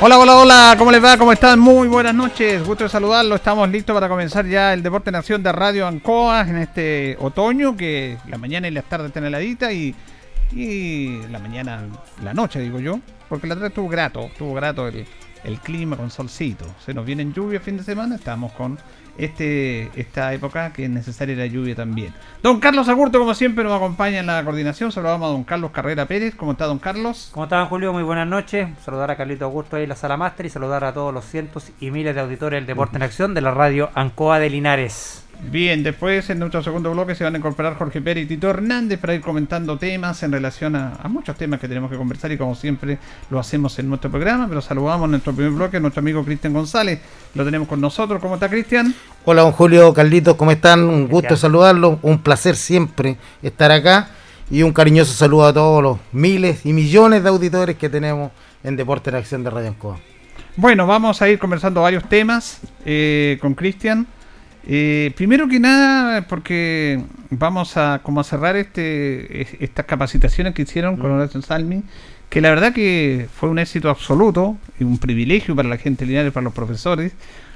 Hola, hola, hola, ¿cómo les va? ¿Cómo están? Muy buenas noches, gusto de saludarlo. Estamos listos para comenzar ya el Deporte Nación de Radio Ancoa en este otoño, que la mañana y la tarde están heladita y, y la mañana, la noche, digo yo, porque la tarde estuvo grato, estuvo grato el, el clima con solcito. Se nos viene lluvia fin de semana, estamos con este, esta época que es necesaria la lluvia también. Don Carlos Agurto, como siempre, nos acompaña en la coordinación. Saludamos a don Carlos Carrera Pérez. ¿Cómo está, don Carlos? ¿Cómo está, Julio? Muy buenas noches. Saludar a Carlito Augusto ahí en la sala máster y saludar a todos los cientos y miles de auditores del Deporte en Acción de la radio Ancoa de Linares. Bien, después en nuestro segundo bloque se van a incorporar Jorge Pérez y Tito Hernández para ir comentando temas en relación a, muchos temas que tenemos que conversar y como siempre lo hacemos en nuestro programa, pero saludamos en nuestro primer bloque a nuestro amigo Cristian González, lo tenemos con nosotros. ¿Cómo está Cristian? Hola, don Julio, Carlitos, ¿cómo están? Un gusto saludarlos, un placer siempre estar acá y un cariñoso saludo a todos los miles y millones de auditores que tenemos en Deporte en Acción de Radio Ancoa. Bueno, vamos a ir conversando varios temas eh, con Cristian. Eh, primero que nada, porque vamos a como a cerrar este estas capacitaciones que hicieron con mm. Horacio Salmi, que la verdad que fue un éxito absoluto y un privilegio para la gente lineal y para los profesores.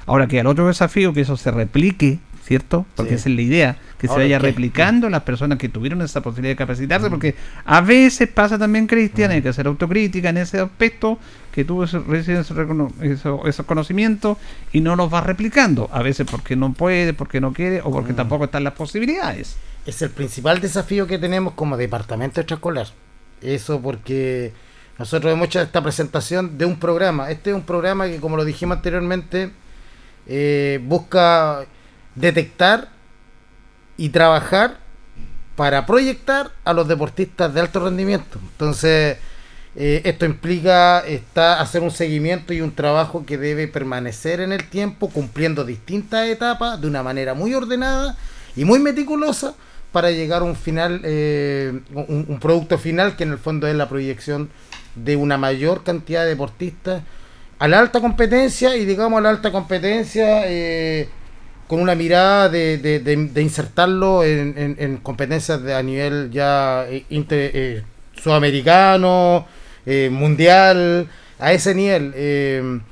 Ahora que al otro desafío que eso se replique ¿cierto? Porque esa es la idea, que se vaya replicando las personas que tuvieron esa posibilidad de capacitarse, porque a veces pasa también, Cristian, hay que hacer autocrítica en ese aspecto, que tú recibes esos conocimientos y no los vas replicando, a veces porque no puede, porque no quiere o porque tampoco están las posibilidades. Es el principal desafío que tenemos como departamento extraescolar. Eso porque nosotros hemos hecho esta presentación de un programa. Este es un programa que, como lo dijimos anteriormente, eh, busca detectar y trabajar para proyectar a los deportistas de alto rendimiento. Entonces, eh, esto implica está, hacer un seguimiento y un trabajo que debe permanecer en el tiempo, cumpliendo distintas etapas de una manera muy ordenada y muy meticulosa para llegar a un final, eh, un, producto final que en el fondo es la proyección de una mayor cantidad de deportistas a la alta competencia y digamos a la alta competencia eh, con una mirada de, de, insertarlo en, competencias de, a nivel ya eh, eh, sudamericano, mundial, a ese nivel.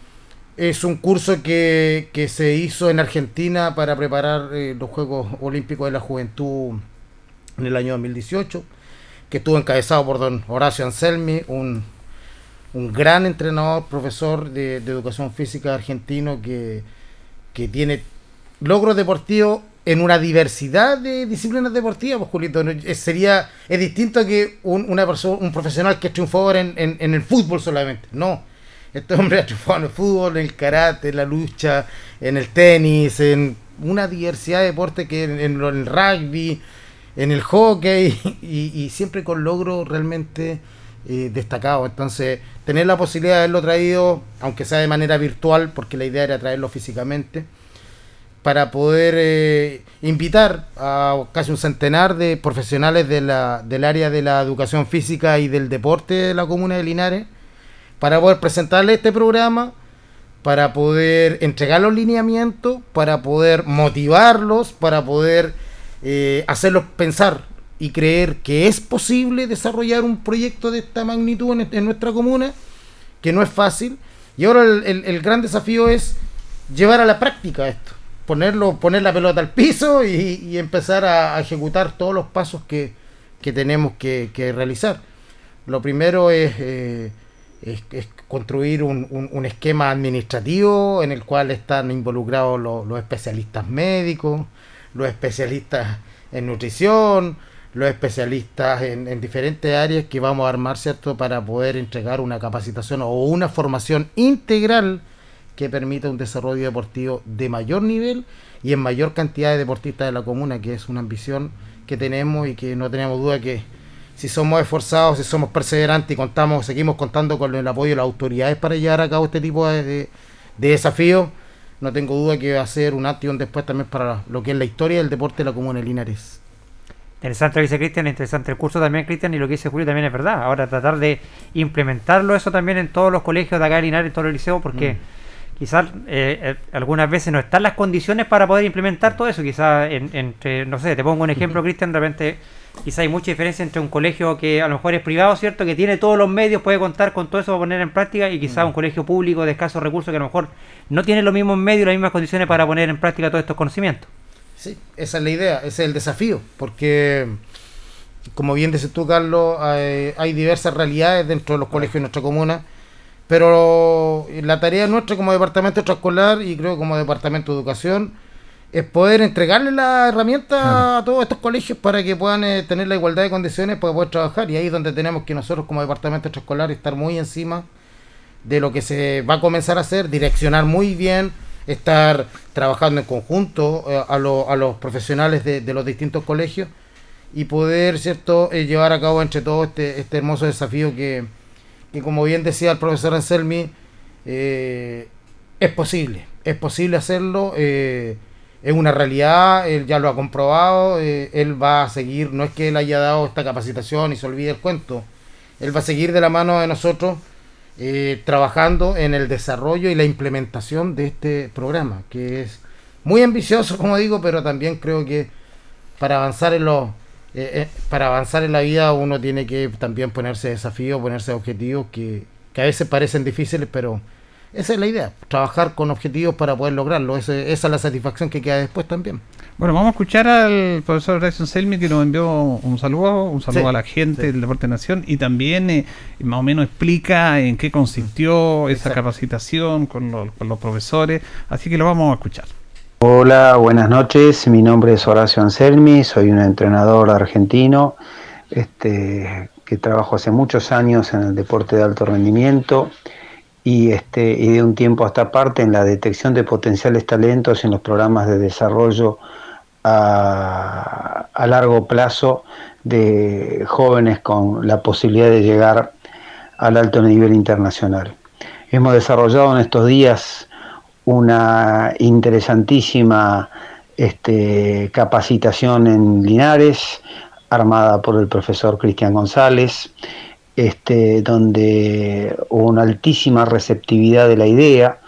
es un curso que, que, se hizo en Argentina para preparar los Juegos Olímpicos de la Juventud en el año 2018, que estuvo encabezado por don Horacio Anselmi, un, un gran entrenador, profesor de, educación física argentino que, que tiene logros deportivos en una diversidad de disciplinas deportivas, pues Julito, sería, es distinto que un, una persona, un profesional que es triunfador en, en, el fútbol solamente, no. Este hombre ha triunfado en el fútbol, en el karate, en la lucha, en el tenis, en una diversidad de deportes que en, el rugby, en el hockey, y, siempre con logros realmente eh, destacados. Entonces, tener la posibilidad de haberlo traído, aunque sea de manera virtual, porque la idea era traerlo físicamente, para poder eh, invitar a casi un centenar de profesionales de la, del área de la educación física y del deporte de la comuna de Linares, para poder presentarle este programa, para poder entregar los lineamientos, para poder motivarlos, para poder eh, hacerlos pensar y creer que es posible desarrollar un proyecto de esta magnitud en, nuestra comuna, que no es fácil. Y ahora el gran desafío es llevar a la práctica esto ponerlo, poner la pelota al piso y, empezar a, ejecutar todos los pasos que, tenemos que, realizar. Lo primero es, eh, construir un, esquema administrativo en el cual están involucrados los, especialistas médicos, los especialistas en nutrición, los especialistas en, en, diferentes áreas que vamos a armar, ¿cierto?, para poder entregar una capacitación o una formación integral que permita un desarrollo deportivo de mayor nivel y en mayor cantidad de deportistas de la comuna, que es una ambición que tenemos y que no tenemos duda que si somos esforzados, si somos perseverantes y contamos, seguimos contando con el apoyo de las autoridades para llevar a cabo este tipo de, desafíos, no tengo duda que va a ser un antes y un después también para lo que es la historia del deporte de la comuna de Linares. Interesante lo que dice Cristian, interesante el curso también, Cristian, y lo que dice Julio también es verdad. Ahora tratar de implementarlo eso también en todos los colegios de acá de Linares, en todos los liceos, porque... Mm quizás eh, eh, algunas veces no están las condiciones para poder implementar todo eso. Quizás, entre, no sé, te pongo un ejemplo, Cristian, de repente, quizás hay mucha diferencia entre un colegio que a lo mejor es privado, ¿cierto? Que tiene todos los medios, puede contar con todo eso para poner en práctica, y quizás un colegio público de escasos recursos que a lo mejor no tiene los mismos medios, las mismas condiciones para poner en práctica todos estos conocimientos. Sí, esa es la idea, ese es el desafío, porque como bien dices tú, Carlos, hay, hay diversas realidades dentro de los colegios de nuestra comuna pero la tarea nuestra como departamento extraescolar y creo como departamento de educación es poder entregarle la herramienta a todos estos colegios para que puedan eh, tener la igualdad de condiciones para poder trabajar. Y ahí es donde tenemos que nosotros como departamento extraescolar estar muy encima de lo que se va a comenzar a hacer, direccionar muy bien, estar trabajando en conjunto eh, a, a, los profesionales de, los distintos colegios y poder cierto eh, llevar a cabo entre todos este, este hermoso desafío que, que como bien decía el profesor Anselmi, eh, es posible, es posible hacerlo, eh, es una realidad, él ya lo ha comprobado, eh, él va a seguir, no es que él haya dado esta capacitación y se olvide el cuento, él va a seguir de la mano de nosotros trabajando en el desarrollo y la implementación de este programa, que es muy ambicioso, como digo, pero también creo que para avanzar en los eh, eh, para avanzar en la vida uno tiene que también ponerse desafíos, ponerse objetivos que, a veces parecen difíciles, pero esa es la idea, trabajar con objetivos para poder lograrlo. esa es la satisfacción que queda después también. Bueno, vamos a escuchar al profesor Grayson Selmi que nos envió un saludo, un saludo a la gente del Deporte Nación y también eh, más o menos explica en qué consistió esa capacitación con los profesores. Así que lo vamos a escuchar. Hola, buenas noches. Mi nombre es Horacio Anselmi, soy un entrenador argentino este, que trabajo hace muchos años en el deporte de alto rendimiento y, este, de un tiempo hasta parte en la detección de potenciales talentos en los programas de desarrollo a, a largo plazo de jóvenes con la posibilidad de llegar al alto nivel internacional. Hemos desarrollado en estos días una interesantísima este, capacitación en Linares, armada por el profesor Cristian González, este, donde hubo una altísima receptividad de la idea.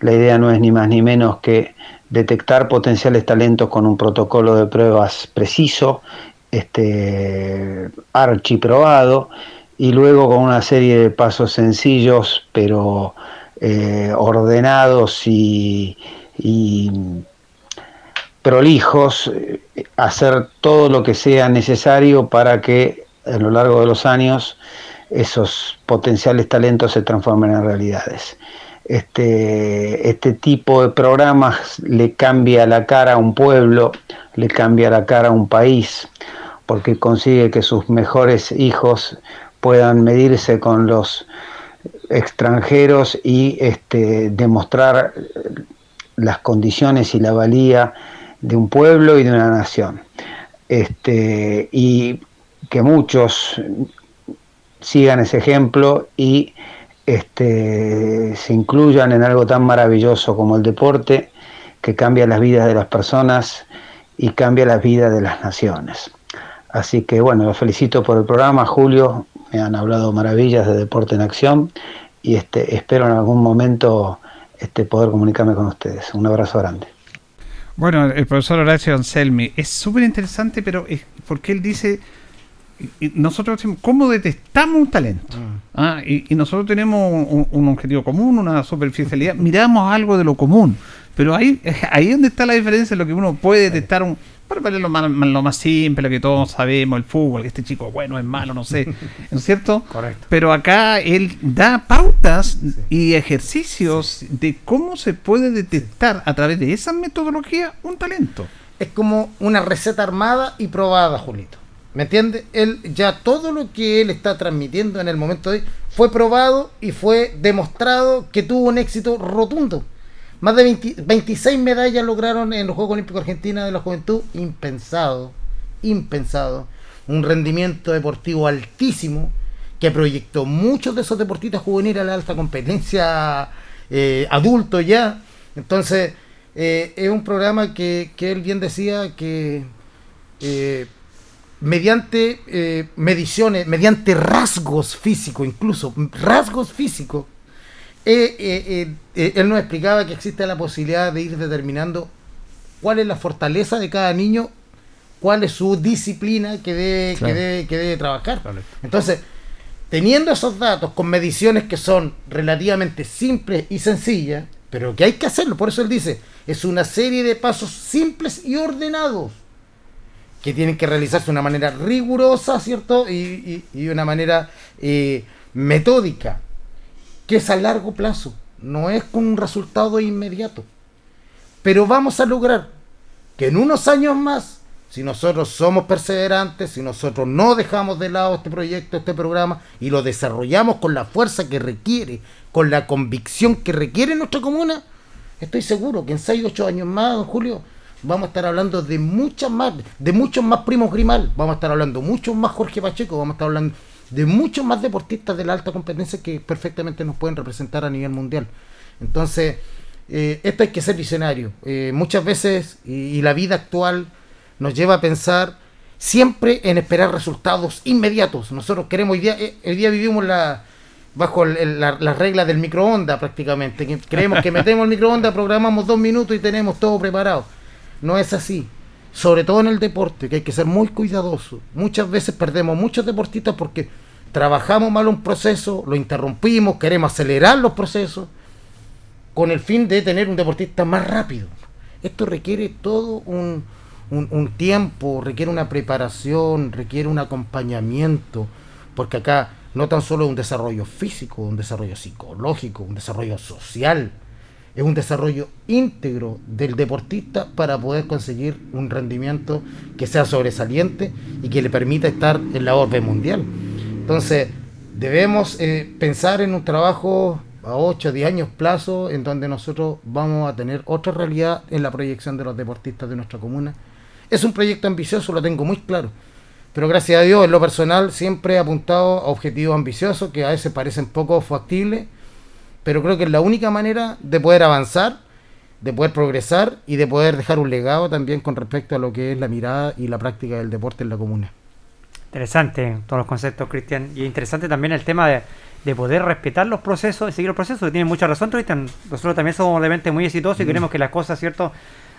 La idea no es ni más ni menos que detectar potenciales talentos con un protocolo de pruebas preciso, este, archiprobado, y luego con una serie de pasos sencillos, pero eh, ordenados y, y prolijos, eh, hacer todo lo que sea necesario para que a lo largo de los años esos potenciales talentos se transformen en realidades. Este, este tipo de programas le cambia la cara a un pueblo, le cambia la cara a un país, porque consigue que sus mejores hijos puedan medirse con los extranjeros y este, demostrar las condiciones y la valía de un pueblo y de una nación. Este, y que muchos sigan ese ejemplo y este, se incluyan en algo tan maravilloso como el deporte, que cambia las vidas de las personas y cambia las vidas de las naciones. Así que bueno, los felicito por el programa, Julio, me han hablado maravillas de Deporte en Acción y este, espero en algún momento este, poder comunicarme con ustedes. Un abrazo grande. Bueno, el profesor Horacio Anselmi es súper interesante, pero es porque él dice, nosotros decimos, ¿cómo detestamos un talento? Mm. Ah, y, nosotros tenemos un, un, objetivo común, una superficialidad, miramos algo de lo común, pero ahí, ahí es donde está la diferencia, lo que uno puede detectar un para lo más, lo más simple, lo que todos sabemos, el fútbol, que este chico bueno es malo, no sé, ¿no es cierto? Correcto. Pero acá él da pautas y ejercicios de cómo se puede detectar a través de esa metodología un talento. Es como una receta armada y probada, Julito. ¿Me entiende? Él ya todo lo que él está transmitiendo en el momento de hoy fue probado y fue demostrado que tuvo un éxito rotundo. Más de 26 medallas lograron en los Juegos Olímpicos Argentina de la Juventud. Impensado, impensado. Un rendimiento deportivo altísimo que proyectó muchos de esos deportistas juveniles a la alta competencia eh, adulto ya. Entonces, eh, es un programa que, él bien decía que eh, mediante mediciones, mediante rasgos físicos, incluso rasgos físicos, eh, eh, eh, él nos explicaba que existe la posibilidad de ir determinando cuál es la fortaleza de cada niño, cuál es su disciplina que debe, que debe, trabajar. Entonces, teniendo esos datos con mediciones que son relativamente simples y sencillas, pero que hay que hacerlo, por eso él dice, es una serie de pasos simples y ordenados que tienen que realizarse de una manera rigurosa, ¿cierto? Y, y, y una manera metódica que es a largo plazo, no es con un resultado inmediato. Pero vamos a lograr que en unos años más, si nosotros somos perseverantes, si nosotros no dejamos de lado este proyecto, este programa, y lo desarrollamos con la fuerza que requiere, con la convicción que requiere nuestra comuna, estoy seguro que en 6 8 años más, don Julio, vamos a estar hablando de muchas más, de muchos más primos Grimal, vamos a estar hablando muchos más Jorge Pacheco, vamos a estar hablando de muchos más deportistas de la alta competencia que perfectamente nos pueden representar a nivel mundial. Entonces, eh, esto hay que ser visionario. Eh, muchas veces, y, la vida actual nos lleva a pensar siempre en esperar resultados inmediatos. Nosotros queremos, hoy día, eh, hoy día vivimos la, bajo las la, reglas del microondas prácticamente. Creemos que metemos el microondas, programamos dos minutos y tenemos todo preparado. No es así sobre todo en el deporte, que hay que ser muy cuidadoso. Muchas veces perdemos muchos deportistas porque trabajamos mal un proceso, lo interrumpimos, queremos acelerar los procesos con el fin de tener un deportista más rápido. Esto requiere todo un, un, tiempo, requiere una preparación, requiere un acompañamiento, porque acá no tan solo es un desarrollo físico, un desarrollo psicológico, un desarrollo social es un desarrollo íntegro del deportista para poder conseguir un rendimiento que sea sobresaliente y que le permita estar en la orbe mundial. Entonces, debemos eh, pensar en un trabajo a 8 o 10 años plazo en donde nosotros vamos a tener otra realidad en la proyección de los deportistas de nuestra comuna. Es un proyecto ambicioso, lo tengo muy claro. Pero gracias a Dios, en lo personal, siempre he apuntado a objetivos ambiciosos que a veces parecen poco factibles pero creo que es la única manera de poder avanzar, de poder progresar y de poder dejar un legado también con respecto a lo que es la mirada y la práctica del deporte en la comuna. Interesante todos los conceptos, Cristian. Y interesante también el tema de, de poder respetar los procesos y seguir los procesos. Tiene mucha razón, Cristian. Nosotros también somos obviamente muy exitosos y queremos que las cosas, ¿cierto?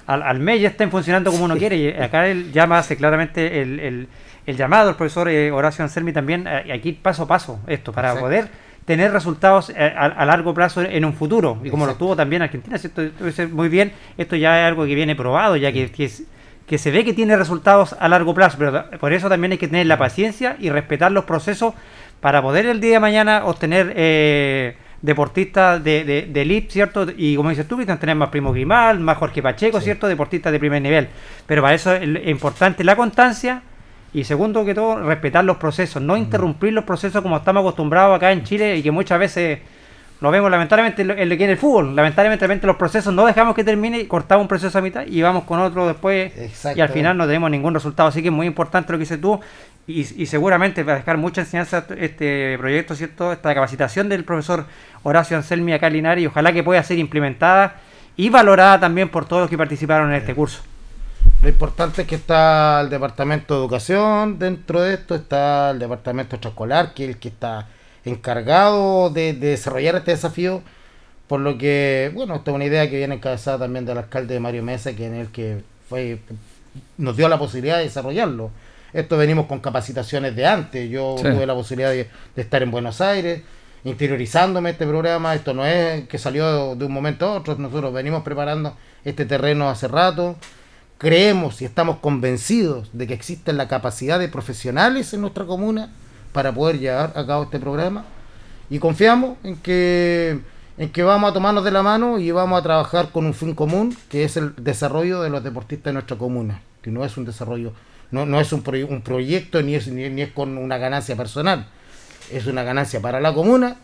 Al, al mes ya estén funcionando como uno quiere. Y acá él llama, hace claramente el, el, el llamado, el profesor eh, Horacio Anselmi también, eh, aquí paso a paso, esto, para Exacto. poder tener resultados eh, a, a largo plazo en un futuro. Y como lo tuvo también Argentina, ¿cierto? Dices muy bien, esto ya es algo que viene probado, ya que, que es- que se ve que tiene resultados a largo plazo, pero por eso también hay que tener la paciencia y respetar los procesos para poder el día de mañana obtener eh, deportistas de, de, de elite, ¿cierto? Y como dices tú, tener más Primo Grimal, más Jorge Pacheco, ¿cierto? Deportistas de primer nivel. Pero para eso es es importante la constancia y segundo que todo, respetar los procesos, no interrumpir los procesos como estamos acostumbrados acá en Chile y que muchas veces lo vemos lamentablemente en lo, en el fútbol. Lamentablemente los procesos no dejamos que termine y cortamos un proceso a mitad y vamos con otro después Exacto. y al final no tenemos ningún resultado. Así que es muy importante lo que dices tú y, y seguramente va a dejar mucha enseñanza este proyecto, ¿cierto? Esta capacitación del profesor Horacio Anselmi acá en Linares y ojalá que pueda ser implementada y valorada también por todos los que participaron en este curso. Lo importante es que está el departamento de educación dentro de esto, está el departamento extraescolar, que es el que está encargado de, de desarrollar este desafío, por lo que, bueno, esta es una idea que viene encabezada también del alcalde Mario Mesa, que en el que fue nos dio la posibilidad de desarrollarlo. Esto venimos con capacitaciones de antes, yo Sí. tuve la posibilidad de, de estar en Buenos Aires, interiorizándome este programa, esto no es que salió de un momento a otro, nosotros venimos preparando este terreno hace rato, creemos y estamos convencidos de que existe la capacidad de profesionales en nuestra comuna para poder llevar a cabo este programa. Y confiamos en que en que vamos a tomarnos de la mano y vamos a trabajar con un fin común que es el desarrollo de los deportistas de nuestra comuna que no es un desarrollo no, no es un, proy- un proyecto ni es ni es con una ganancia personal. Es una ganancia para la comuna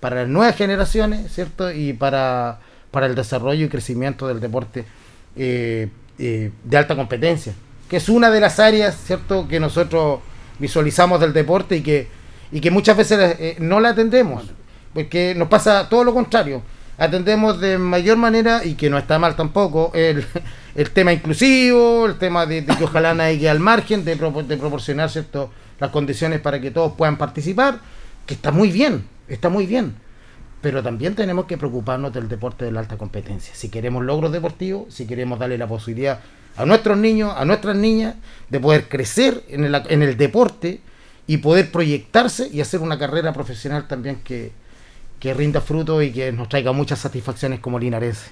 para las nuevas generaciones cierto y para para el desarrollo y crecimiento del deporte eh, eh, de alta competencia, que es una de las áreas, ¿cierto?, que nosotros visualizamos del deporte y que, y que muchas veces eh, no la atendemos, porque nos pasa todo lo contrario. Atendemos de mayor manera, y que no está mal tampoco, el, el tema inclusivo, el tema de, que ojalá nadie quede al margen, de, propo- de proporcionar ¿cierto? las condiciones para que todos puedan participar, que está muy bien, está muy bien pero también tenemos que preocuparnos del deporte de la alta competencia. Si queremos logros deportivos, si queremos darle la posibilidad a nuestros niños, a nuestras niñas, de poder crecer en el, en el deporte y poder proyectarse y hacer una carrera profesional también que, que rinda fruto y que nos traiga muchas satisfacciones como linarenses.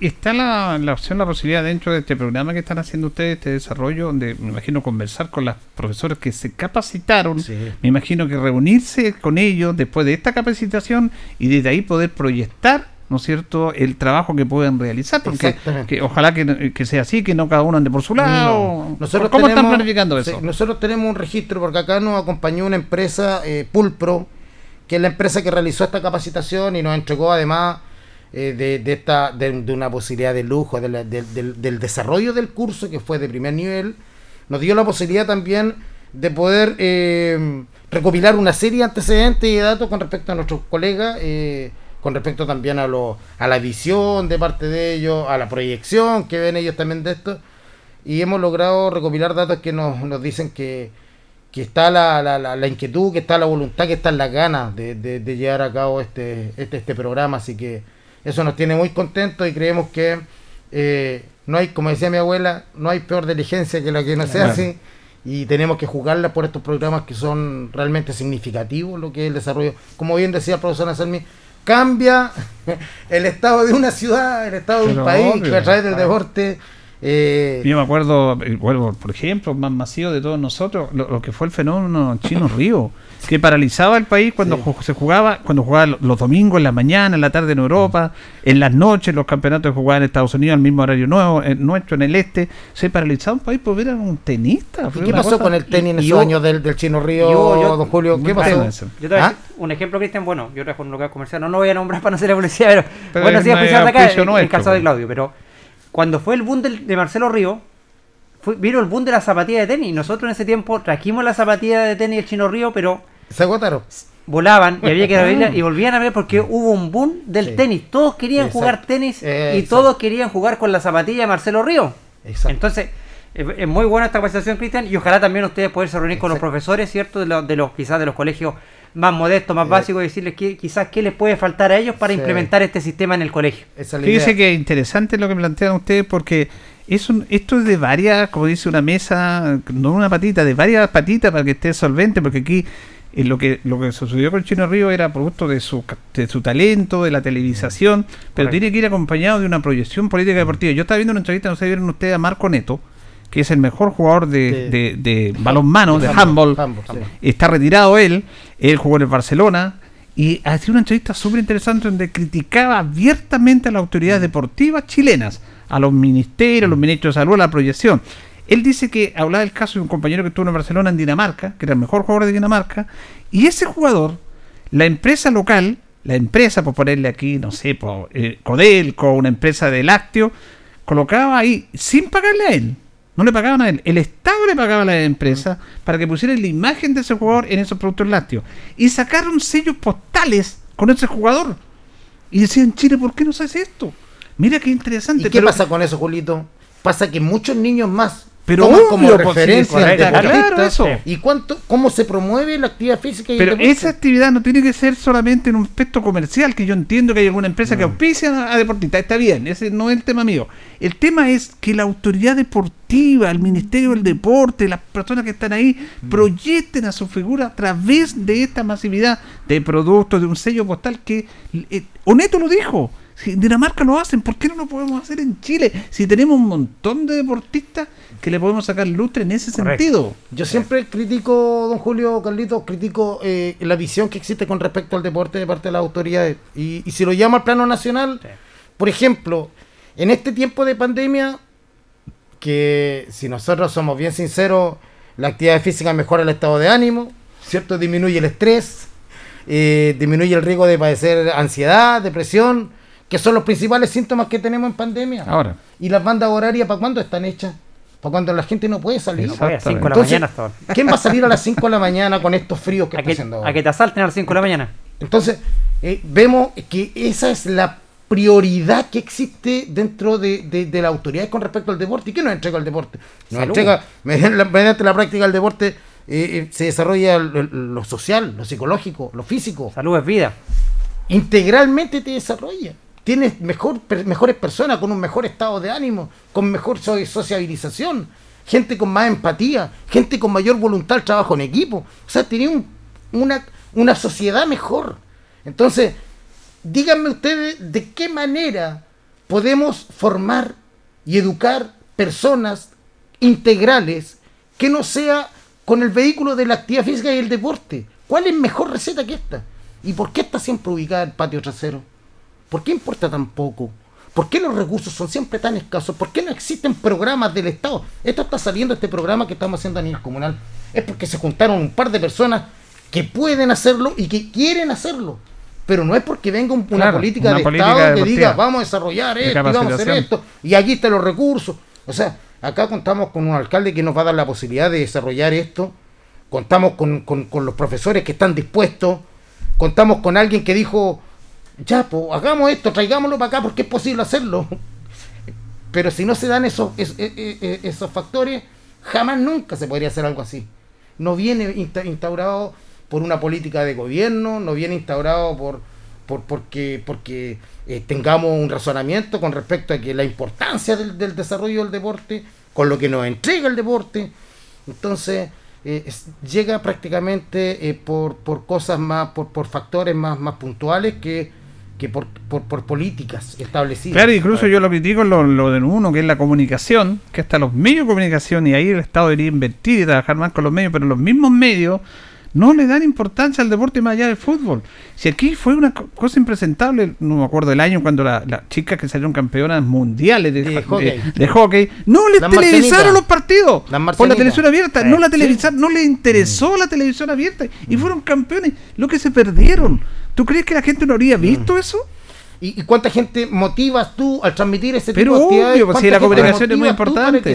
Está la, la opción, la posibilidad dentro de este programa que están haciendo ustedes, este desarrollo, de, me imagino, conversar con las profesoras que se capacitaron, Sí. me imagino que reunirse con ellos después de esta capacitación y desde ahí poder proyectar, ¿no es cierto?, el trabajo que pueden realizar, porque que ojalá que, que sea así, que no cada uno ande por su lado. No. Nosotros ¿Cómo están tenemos- planificando sí, eso? nosotros tenemos un registro, porque acá nos acompañó una empresa, eh, Pulpro, que es la empresa que realizó esta capacitación y nos entregó además eh, de, esta de, una posibilidad de lujo, del- desarrollo del curso, que fue de primer nivel, nos dio la posibilidad también de poder eh, recopilar una serie de antecedentes y de datos con respecto a nuestros colegas, eh, con respecto también a, lo, a la visión de parte de ellos, a la proyección que ven ellos también de esto y hemos logrado recopilar datos que nos, nos dicen que, que está la, la, la- la inquietud, que está la voluntad, que están las ganas de, de- de llevar a cabo este, este, este programa. Así que eso nos tiene muy contentos y creemos que eh, no hay, como decía mi abuela, no hay peor diligencia que la que no se Claro. hace y tenemos que jugarla por estos programas que son realmente significativos, lo que es el desarrollo. Como bien decía el profesor Anselmi, cambia el estado de una ciudad, el estado de un Pero país, obvio. que a través del deporte... eh, Yo me acuerdo, eh, vuelvo, por ejemplo, más masivo de todos nosotros, lo, lo que fue el fenómeno Chino Río, que paralizaba el país cuando Sí. se jugaba, cuando jugaba lo- los domingos, en la mañana, en la tarde en Europa, en las noches, los campeonatos que jugaban en Estados Unidos al mismo horario nuevo, en nuestro en el este, se paralizaba un país por ver a un tenista. ¿Y qué pasó cosa- con el tenis en esos yo- años del, del Chino Río, yo- yo- don Julio? ¿Qué pasó? eso. Yo te voy a ¿Ah? decir un ejemplo, Cristian. Bueno, yo trabajo en un local comercial, no lo voy a nombrar para no hacer la publicidad, pero, Pero bueno, sí, oficial de acá, en, en nuestro, Calzado de pues. Claudio. Pero cuando fue el boom del- de Marcelo Río, fue, vino el boom de la zapatilla de tenis. Nosotros en ese tiempo trajimos la zapatilla de tenis del Chino Río, pero Se agotaron. volaban y había que abrirla y volvían a ver porque hubo un boom del Sí. tenis. Todos querían Exacto. jugar tenis Eh, y exacto. todos querían jugar con la zapatilla de Marcelo Río. Exacto. Entonces, Es, muy buena esta conversación, Cristian, y ojalá también ustedes puedan reunir con los profesores, ¿cierto? De, los- de los quizás de los colegios más modestos, más Eh. básicos, y decirles que quizás qué les puede faltar a ellos para Sí. implementar este sistema en el colegio. Fíjese que es interesante lo que plantean ustedes porque es un, esto es de varias, como dice una mesa, no una patita, de varias patitas para que esté solvente, porque aquí eh, lo que lo que sucedió con Chino Río era producto de su, de su talento, de la televisación, pero Correcto. tiene que ir acompañado de una proyección política deportiva. Yo estaba viendo una entrevista, no sé si vieron ustedes, a Marco Neto, que es el mejor jugador de, De- de, de balonmano, de Handball, handball, handball, sí. está retirado él, él jugó en el Barcelona y hacía una entrevista súper interesante donde criticaba abiertamente a las autoridades deportivas chilenas, a los ministerios, a los ministros de salud, a la proyección. Él dice que hablaba del caso de un compañero que estuvo en Barcelona, en Dinamarca, que era el mejor jugador de Dinamarca, y ese jugador, la empresa local, la empresa, por ponerle aquí, no sé, por, eh, Codelco, una empresa de lácteo, colocaba ahí, sin pagarle a él, no le pagaban a él, el Estado le pagaba a la empresa para que pusieran la imagen de ese jugador en esos productos lácteos. Y sacaron sellos postales con ese jugador. Y decían, Chile, ¿por qué no se hace esto? Mira qué interesante. ¿Y qué pero- pasa con eso, Julito? Pasa que muchos niños más Pero toman como pues, referencia al correcto, deportista. claro, eso. ¿Y cuánto, cómo se promueve la actividad física y Pero esa actividad no tiene que ser solamente en un aspecto comercial, que yo entiendo que hay alguna empresa que auspicia a deportistas, está bien, ese no es el tema mío. El tema es que la autoridad deportiva, el Ministerio del Deporte, las personas que están ahí, proyecten a su figura a través de esta masividad de productos, de un sello postal que, eh, Oneto lo dijo, si en Dinamarca lo hacen, ¿por qué no lo podemos hacer en Chile? Si tenemos un montón de deportistas que le podemos sacar lustre en ese Correcto. sentido. Yo siempre critico, don Julio Carlito, critico eh, la visión que existe con respecto al deporte de parte de las autoridades. Y, y si lo llamo al plano nacional, Sí. por ejemplo, en este tiempo de pandemia, que si nosotros somos bien sinceros, la actividad física mejora el estado de ánimo, ¿cierto? Disminuye el estrés, eh, disminuye el riesgo de padecer ansiedad, depresión, que son los principales síntomas que tenemos en pandemia. Ahora. ¿Y las bandas horarias para cuándo están hechas? Para cuando la gente no puede salir. No, pues, a 5 de la mañana hasta ahora. ¿Quién va a salir a las 5 de la mañana con estos fríos que A está que, haciendo ahora? a que te asalten a las 5 de la mañana. Entonces, eh, vemos que esa es la prioridad que existe dentro de, de, de la autoridad con respecto al deporte. ¿Y qué nos entrega el deporte? Nos Salud. entrega, mediante la, práctica del deporte, eh, eh, se desarrolla el- lo social, lo psicológico, lo físico. Salud es vida. Integralmente te desarrolla. Tienes mejor, mejores personas con un mejor estado de ánimo, con mejor so- sociabilización, gente con más empatía, gente con mayor voluntad al trabajo en equipo. O sea, tenía un- una, una sociedad mejor. Entonces, díganme ustedes de qué manera podemos formar y educar personas integrales que no sea con el vehículo de la actividad física y el deporte. ¿Cuál es mejor receta que esta? ¿Y por qué está siempre ubicada el patio trasero? ¿Por qué importa tan poco? ¿Por qué los recursos son siempre tan escasos? ¿Por qué no existen programas del Estado? Esto está saliendo, este programa que estamos haciendo a nivel comunal. Es porque se juntaron un par de personas que pueden hacerlo y que quieren hacerlo. Pero no es porque venga un- una política una de política Estado que diga vamos a desarrollar De esto y vamos a hacer esto y aquí están los recursos. O sea, acá contamos con un alcalde que nos va a dar la posibilidad de desarrollar esto. Contamos con, con- con los profesores que están dispuestos. Contamos con alguien que dijo, ya, pues hagamos esto, traigámoslo para acá porque es posible hacerlo. Pero si no se dan esos, es- eh, esos factores, jamás nunca se podría hacer algo así. No viene insta- instaurado por una política de gobierno, no viene instaurado por, por porque, porque eh, tengamos un razonamiento con respecto a que la importancia del, del desarrollo del deporte, con lo que nos entrega el deporte. Entonces, eh, llega prácticamente eh, por, por cosas más, por, por factores más, más puntuales que, que por, por, por políticas establecidas. Claro, incluso yo lo critico lo, lo de uno, que es la comunicación, que hasta los medios de comunicación, y ahí el Estado debería invertir y trabajar más con los medios, pero los mismos medios no le dan importancia al deporte más allá del fútbol. Si aquí fue una co- cosa impresentable, no me acuerdo el año cuando la- las chicas que salieron campeonas mundiales de, De de- hockey. de hockey, no les Las televisaron los partidos por la televisión abierta, no la sí. televisaron, no les interesó la televisión abierta y fueron campeones, lo que se perdieron. ¿Tú crees que la gente no habría visto eso? ¿Y, y cuánta gente motivas tú al transmitir ese Pero tipo de actividades? obvio, pues, si ¿Cuánta la comunicación es muy importante.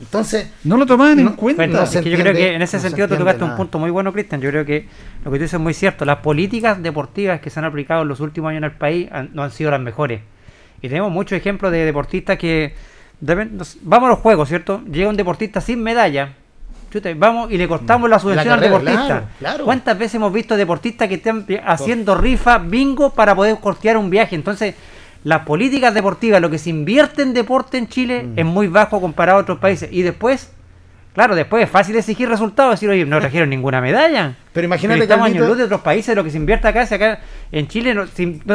Entonces, No lo tomaban en No, cuenta. Bueno, no es que yo creo que en ese no se sentido tú tocaste un punto muy bueno, Cristian. Yo creo que lo que tú dices es muy cierto. Las políticas deportivas que se han aplicado en los últimos años en el país han- no han sido las mejores. Y tenemos muchos ejemplos de deportistas que vamos a los juegos, ¿cierto? Llega un deportista sin medalla. Vamos y le cortamos la subvención al deportista. ¿Cuántas veces hemos visto deportistas que están haciendo rifa, bingo, para poder costear un viaje? Entonces, las políticas deportivas, lo que se invierte en deporte en Chile mm. es muy bajo comparado a otros países. Y después, claro, después es fácil exigir resultados, decir, oye, no trajeron ninguna medalla. Pero imagínate que estamos años luz de otros países, lo que se invierte acá, acá en Chile no,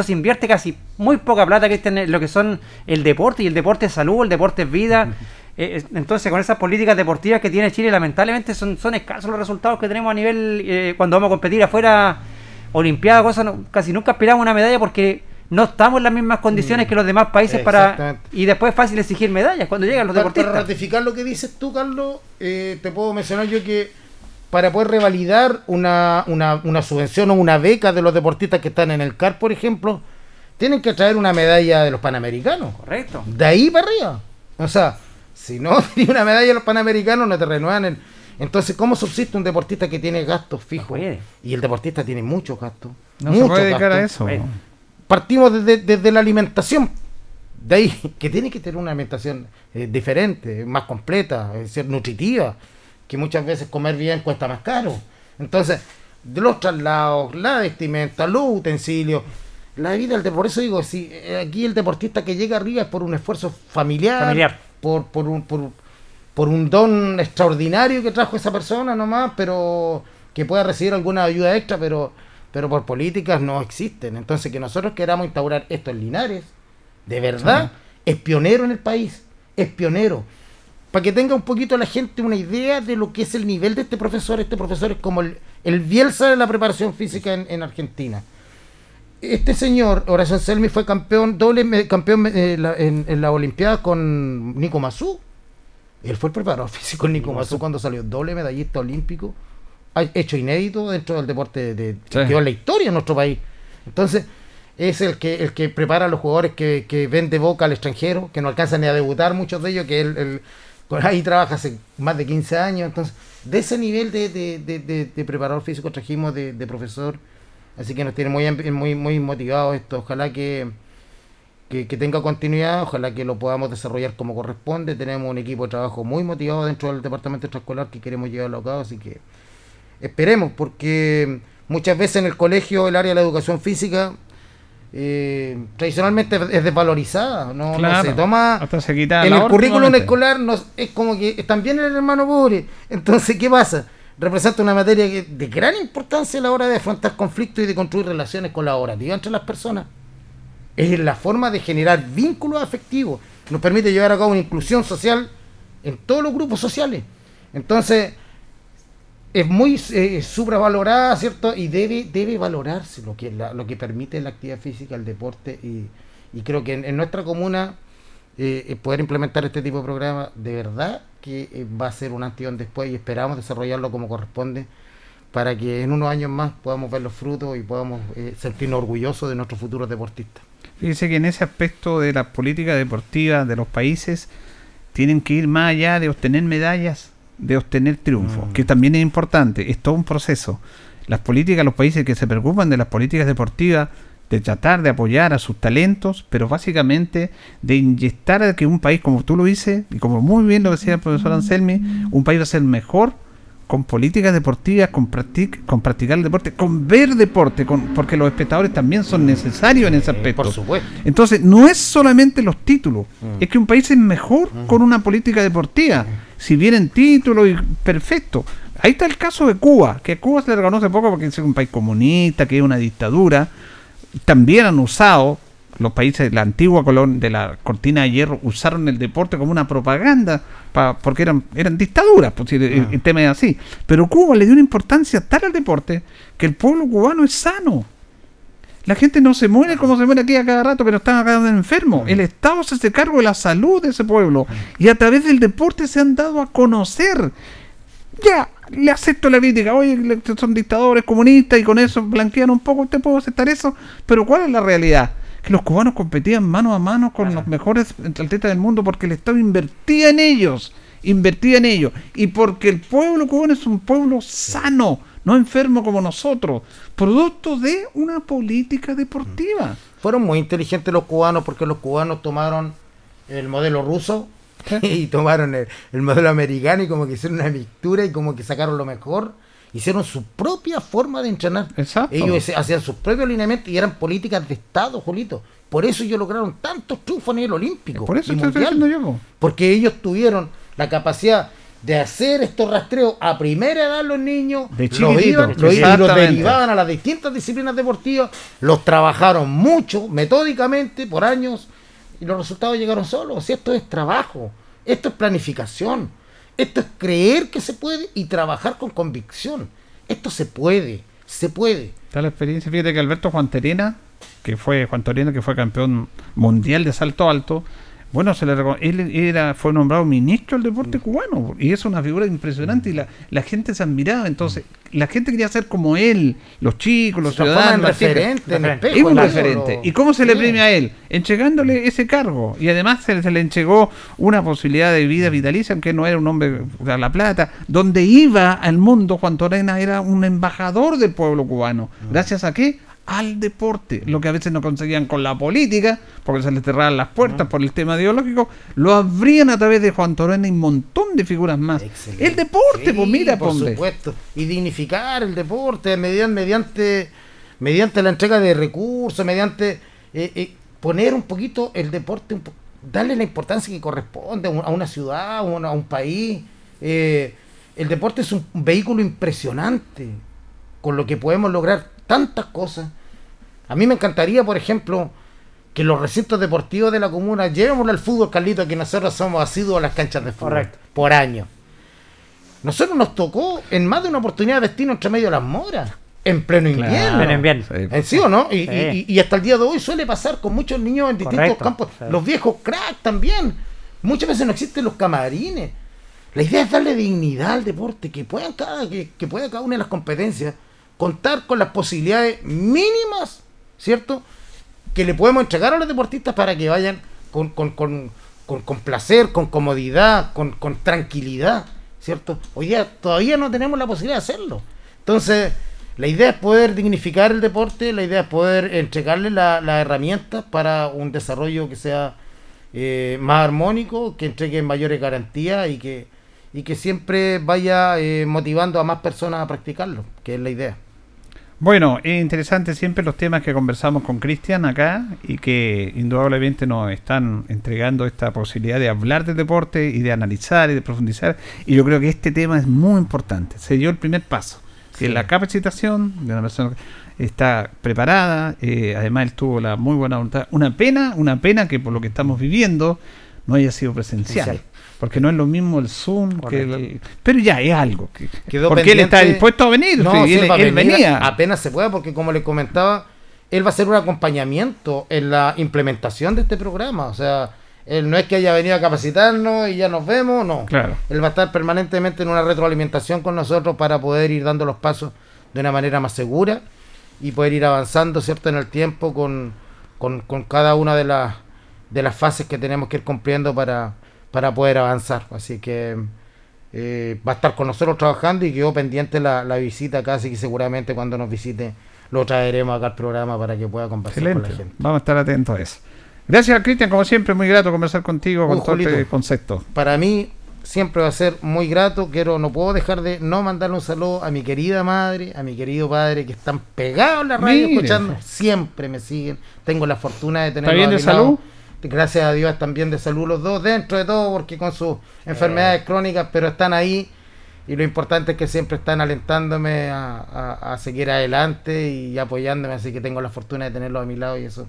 se invierte casi muy poca plata que en lo que son el deporte, y el deporte es salud, el deporte es vida. Eh, entonces, con esas políticas deportivas que tiene Chile, lamentablemente son, son escasos los resultados que tenemos a nivel, eh, cuando vamos a competir afuera, Olimpiada, cosas, casi nunca aspiramos a una medalla porque no estamos en las mismas condiciones mm. que los demás países para y después es fácil exigir medallas cuando llegan los deportistas. Para ratificar lo que dices tú, Carlos, eh, te puedo mencionar yo que para poder revalidar una, una, subvención o una beca de los deportistas que están en el CAR, por ejemplo, tienen que traer una medalla de los Panamericanos. Correcto. De ahí para arriba. O sea, si no tienes una medalla de los Panamericanos, no te renuevan el... Entonces, ¿cómo subsiste un deportista que tiene gastos fijos? y el deportista tiene muchos gastos. No se puede dedicar a eso partimos desde, la alimentación. De ahí que tiene que tener una alimentación eh, diferente, más completa, es decir, nutritiva, que muchas veces comer bien cuesta más caro. Entonces, de los traslados, la vestimenta, los utensilios, la vida, por eso digo, si eh, aquí el deportista que llega arriba es por un esfuerzo familiar, Por, por, un, por, por un don extraordinario que trajo esa persona nomás, pero que pueda recibir alguna ayuda extra, pero pero por políticas no existen. Entonces, que nosotros queramos instaurar esto en Linares, de verdad, es pionero en el país, es pionero. Para que tenga un poquito la gente una idea de lo que es el nivel de este profesor. Este profesor es como el, el Bielsa de la preparación física en, Argentina. Este señor, Horacio Selmi, fue campeón, doble campeón eh, en, en la Olimpiada con Nico Mazú. Él fue el preparador físico en Nico Mazú cuando salió doble medallista olímpico hecho inédito dentro del deporte de, en la historia en nuestro país. Entonces, es el que el que prepara a los jugadores que, que vende boca al extranjero, que no alcanzan ni a debutar muchos de ellos, que él, ahí trabaja hace más de 15 años. Entonces, de ese nivel de, de, preparador físico trajimos de, profesor, así que nos tiene muy, muy, muy motivados esto. Ojalá que, que, tenga continuidad, ojalá que lo podamos desarrollar como corresponde. Tenemos un equipo de trabajo muy motivado dentro del departamento extraescolar que queremos llevarlo a cabo, así que Esperemos, porque muchas veces en el colegio el área de la educación física eh, tradicionalmente es desvalorizada, no, se toma hasta se quita en el currículum escolar no, es como que también el hermano pobre. Entonces, ¿qué pasa? Representa una materia de gran importancia a la hora de afrontar conflictos y de construir relaciones colaborativas entre las personas. Es la forma de generar vínculos afectivos. Nos permite llevar a cabo una inclusión social en todos los grupos sociales. Entonces, es muy eh, supravalorada, ¿cierto? Y debe, debe valorarse lo que, lo que permite la actividad física, el deporte. Y, creo que en, nuestra comuna eh, poder implementar este tipo de programa, de verdad que eh, va a ser un antes después y esperamos desarrollarlo como corresponde para que en unos años más podamos ver los frutos y podamos sentirnos orgullosos de nuestros futuros deportistas. Fíjese que en ese aspecto de la política deportiva de los países tienen que ir más allá de obtener medallas de obtener triunfo, mm. que también es importante, es todo un proceso. Las políticas, los países que se preocupan de las políticas deportivas, de tratar de apoyar a sus talentos, pero básicamente de inyectar a que un país, como tú lo dices, y como muy bien lo decía el profesor Anselmi, un país va a ser mejor con políticas deportivas, con, con practicar el deporte, con ver deporte, con, porque los espectadores también son necesarios en ese aspecto. por supuesto. Entonces, no es solamente los títulos, mm. es que un país es mejor mm. con una política deportiva. Mm. Si vienen títulos, y perfecto. Ahí está el caso de Cuba, que Cuba se le reconoce poco porque es un país comunista, que es una dictadura. También han usado los países de la antigua colonia de la cortina de hierro usaron el deporte como una propaganda porque eran eran dictaduras pues, el, ah. tema es así pero Cuba le dio una importancia tal al deporte que el pueblo cubano es sano la gente no se muere como se muere aquí a cada rato, pero están acá enfermos. Ah. El Estado se hace cargo de la salud de ese pueblo. Y a través del deporte se han dado a conocer. Ya, le acepto la crítica. Oye, son dictadores comunistas y con eso blanquean un poco. Usted puede aceptar eso. Pero ¿cuál es la realidad? que los cubanos competían mano a mano con los mejores atletas del mundo porque el Estado invertía en ellos, invertía en ellos, y porque el pueblo cubano es un pueblo sano, no enfermo como nosotros, producto de una política deportiva. Fueron muy inteligentes los cubanos porque los cubanos tomaron el modelo ruso y tomaron el, el modelo americano y como que hicieron una mixtura y como que sacaron lo mejor. Hicieron su propia forma de entrenar. Exacto. Ellos hacían sus propios lineamientos y eran políticas de Estado, Julito. Por eso ellos lograron tantos triunfos a nivel olímpico. Por eso y mundial. diciendo yo. po. Porque ellos tuvieron la capacidad de hacer estos rastreos a primera edad los niños, De los iban, los, derivaban a las distintas disciplinas deportivas, los trabajaron mucho, metódicamente, por años, y los resultados llegaron solos. Si esto es trabajo, esto es planificación, esto es creer que se puede y trabajar con convicción. Esto se puede, se puede. Está la experiencia. Fíjate que Alberto Juan Terena, que fue Juan que fue campeón mundial de salto alto, bueno, se le él era, fue nombrado ministro del deporte Mm. cubano y es una figura impresionante y la, la gente se admiraba. Entonces, la gente quería ser como él, los chicos, los ciudadanos. referente, en. Es un en referente. ¿Y cómo se le Sí. premia a él? Entregándole ese cargo. Y además se, se le entregó una posibilidad de vida vitalicia, aunque no era un hombre de la plata. Donde iba al mundo, Juan Torena era un embajador del pueblo cubano. ¿Gracias a qué? Al deporte. Lo que a veces no conseguían con la política, porque se les cerraban las puertas por el tema ideológico, lo abrían a través de Juan Torena y un montón de figuras más. Excelente. El deporte, Sí, pues mira, por ponle. supuesto. Y dignificar el deporte mediante, mediante, mediante la entrega de recursos, mediante eh, eh, poner un poquito el deporte, un po- darle la importancia que corresponde a, un- a una ciudad, a un, a un país. Eh, el deporte es un vehículo impresionante con lo que podemos lograr tantas cosas. A mí me encantaría, por ejemplo, que los recintos deportivos de la comuna llevémoslo al fútbol, Carlito, que nosotros somos asiduos a las canchas de fútbol Correcto. por año. Nosotros nos tocó en más de una oportunidad vestirnos entre medio de las moras, en pleno Claro. invierno. En invierno. Sí. ¿En sí o no? Y, Sí. y- y hasta el día de hoy suele pasar con muchos niños en distintos Correcto, campos. sí. Los viejos crack también. Muchas veces no existen los camarines. La idea es darle dignidad al deporte, que puedan cada, que, que pueda cada una de las competencias contar con las posibilidades mínimas, ¿cierto? Que le podemos entregar a los deportistas para que vayan con, con, con, con, placer, con comodidad, con, con tranquilidad, ¿cierto? Hoy día todavía no tenemos la posibilidad de hacerlo. Entonces, la idea es poder dignificar el deporte, la idea es poder entregarle la- las herramientas para un desarrollo que sea eh, más armónico, que entregue mayores garantías y que, y que siempre vaya eh, motivando a más personas a practicarlo, que es la idea. Bueno, es interesante siempre los temas que conversamos con Cristian acá y que indudablemente nos están entregando esta posibilidad de hablar del deporte y de analizar y de profundizar. Y yo creo que este tema es muy importante. Se dio el primer paso, que es la capacitación de una persona que está preparada. eh, además, él tuvo la muy buena voluntad. Una pena, una pena que por lo que estamos viviendo no haya sido presencial. Presencial. Porque no es lo mismo el Zoom que el... Pero ya es algo. Que, Quedó porque él está dispuesto a venir. No, sí, él, él venir venía. apenas se pueda, porque como le comentaba, él va a hacer un acompañamiento en la implementación de este programa. O sea, él no es que haya venido a capacitarnos y ya nos vemos, no. Claro. Él va a estar permanentemente en una retroalimentación con nosotros para poder ir dando los pasos de una manera más segura y poder ir avanzando, ¿cierto?, en el tiempo con, con, con cada una de las, de las fases que tenemos que ir cumpliendo para, para poder avanzar. Así que eh, va a estar con nosotros trabajando y quedó pendiente la, la visita casi que seguramente cuando nos visite lo traeremos acá al programa para que pueda conversar con Excelente. la gente. Vamos a estar atentos a eso. Gracias, Cristian. Como siempre, muy grato conversar contigo con Uh, todo este concepto. Para mí siempre va a ser muy grato. Quiero, no puedo dejar de no mandarle un saludo a mi querida madre, a mi querido padre, que están pegados en la radio Mire. escuchando. Siempre me siguen. Tengo la fortuna de tener bien de salud? Gracias a Dios bien de salud los dos, dentro de todo, porque con sus enfermedades crónicas, pero están ahí. Y lo importante es que siempre están alentándome a, a- a seguir adelante y apoyándome, así que tengo la fortuna de tenerlos a mi lado y eso.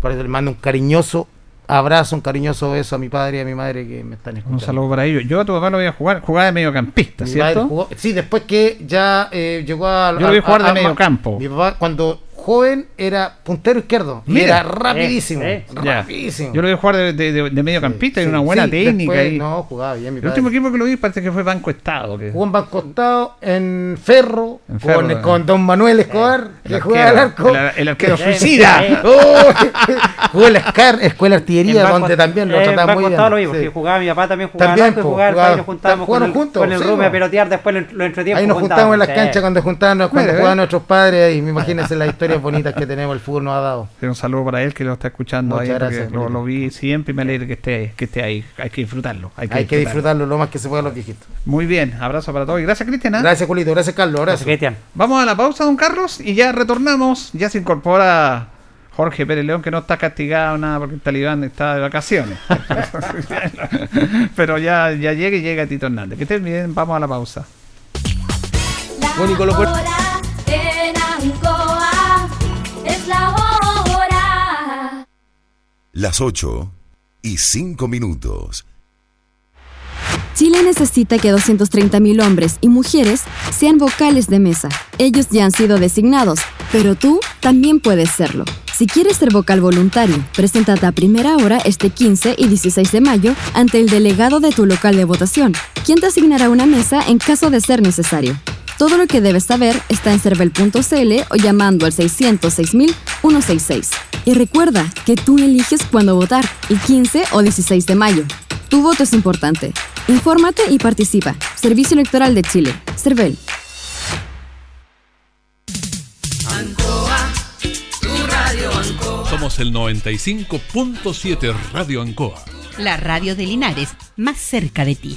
Por eso le mando un cariñoso abrazo, un cariñoso beso a mi padre y a mi madre que me están escuchando. Un saludo para ellos. Yo a tu papá lo voy a jugar, jugaba de mediocampista, ¿cierto? jugó- sí, después que ya eh, llegó a. Yo lo vi a- jugar de a- medio a- campo. Mi papá, cuando joven, era puntero izquierdo. Y Mira. era rapidísimo. Eh, Ya. rapidísimo. Yo lo vi jugar de, de, de- de mediocampista y Sí, una buena sí, técnica. después- y- No, jugaba bien, mi el padre. último equipo que lo vi parece que fue Banco Estado. Que... Jugó en Banco Estado, en Ferro, En con, Ferro, eh. con Don Manuel Escobar, que jugaba al arco. El, ar- el arquero suicida. Oh, jugó en la Escar, Escuela de Artillería, Banco- donde también lo eh, Banco muy bien. Estado lo Sí. jugaba mi papá también jugaba También, al arco jugaba, jugaba- ahí nos juntábamos con jugaron el, juntos, con el a pelotear después lo, entretiempos Ahí nos juntábamos, en las canchas cuando juntábamos, cuando jugaban ¿eh? nuestros padres, y me imagínense la historia historias bonitas que tenemos, el fútbol nos ha dado. Un saludo para él que lo está escuchando Muchas ahí, gracias, lo, vi siempre y me alegra que esté, que esté ahí. Hay que disfrutarlo. Hay que, Hay que disfrutarlo lo más que se pueda los viejitos. Muy bien, abrazo para todos y gracias Cristian. ¿ah? Gracias, Julito. Gracias, Carlos. Gracias. Cristian. Vamos a la pausa, don Carlos, y ya retornamos. Ya se incorpora Jorge Pérez León, que no está castigado nada porque el talibán está de vacaciones. Pero ya, ya llega y llega Tito Hernández. Que estén bien, vamos a la pausa. La es la hora. Las 8 y 5 minutos. Chile necesita que 230.000 hombres y mujeres sean vocales de mesa. Ellos ya han sido designados, pero tú también puedes serlo. Si quieres ser vocal voluntario, preséntate a primera hora este 15 y 16 de mayo ante el delegado de tu local de votación, quien te asignará una mesa en caso de ser necesario. Todo lo que debes saber está en cervel.cl o llamando al 606.166. Y recuerda que tú eliges cuándo votar, el 15 o 16 de mayo. Tu voto es importante. Infórmate y participa. Servicio Electoral de Chile. CERVEL. Somos el 95.7 Radio Ancoa. La radio de Linares, más cerca de ti.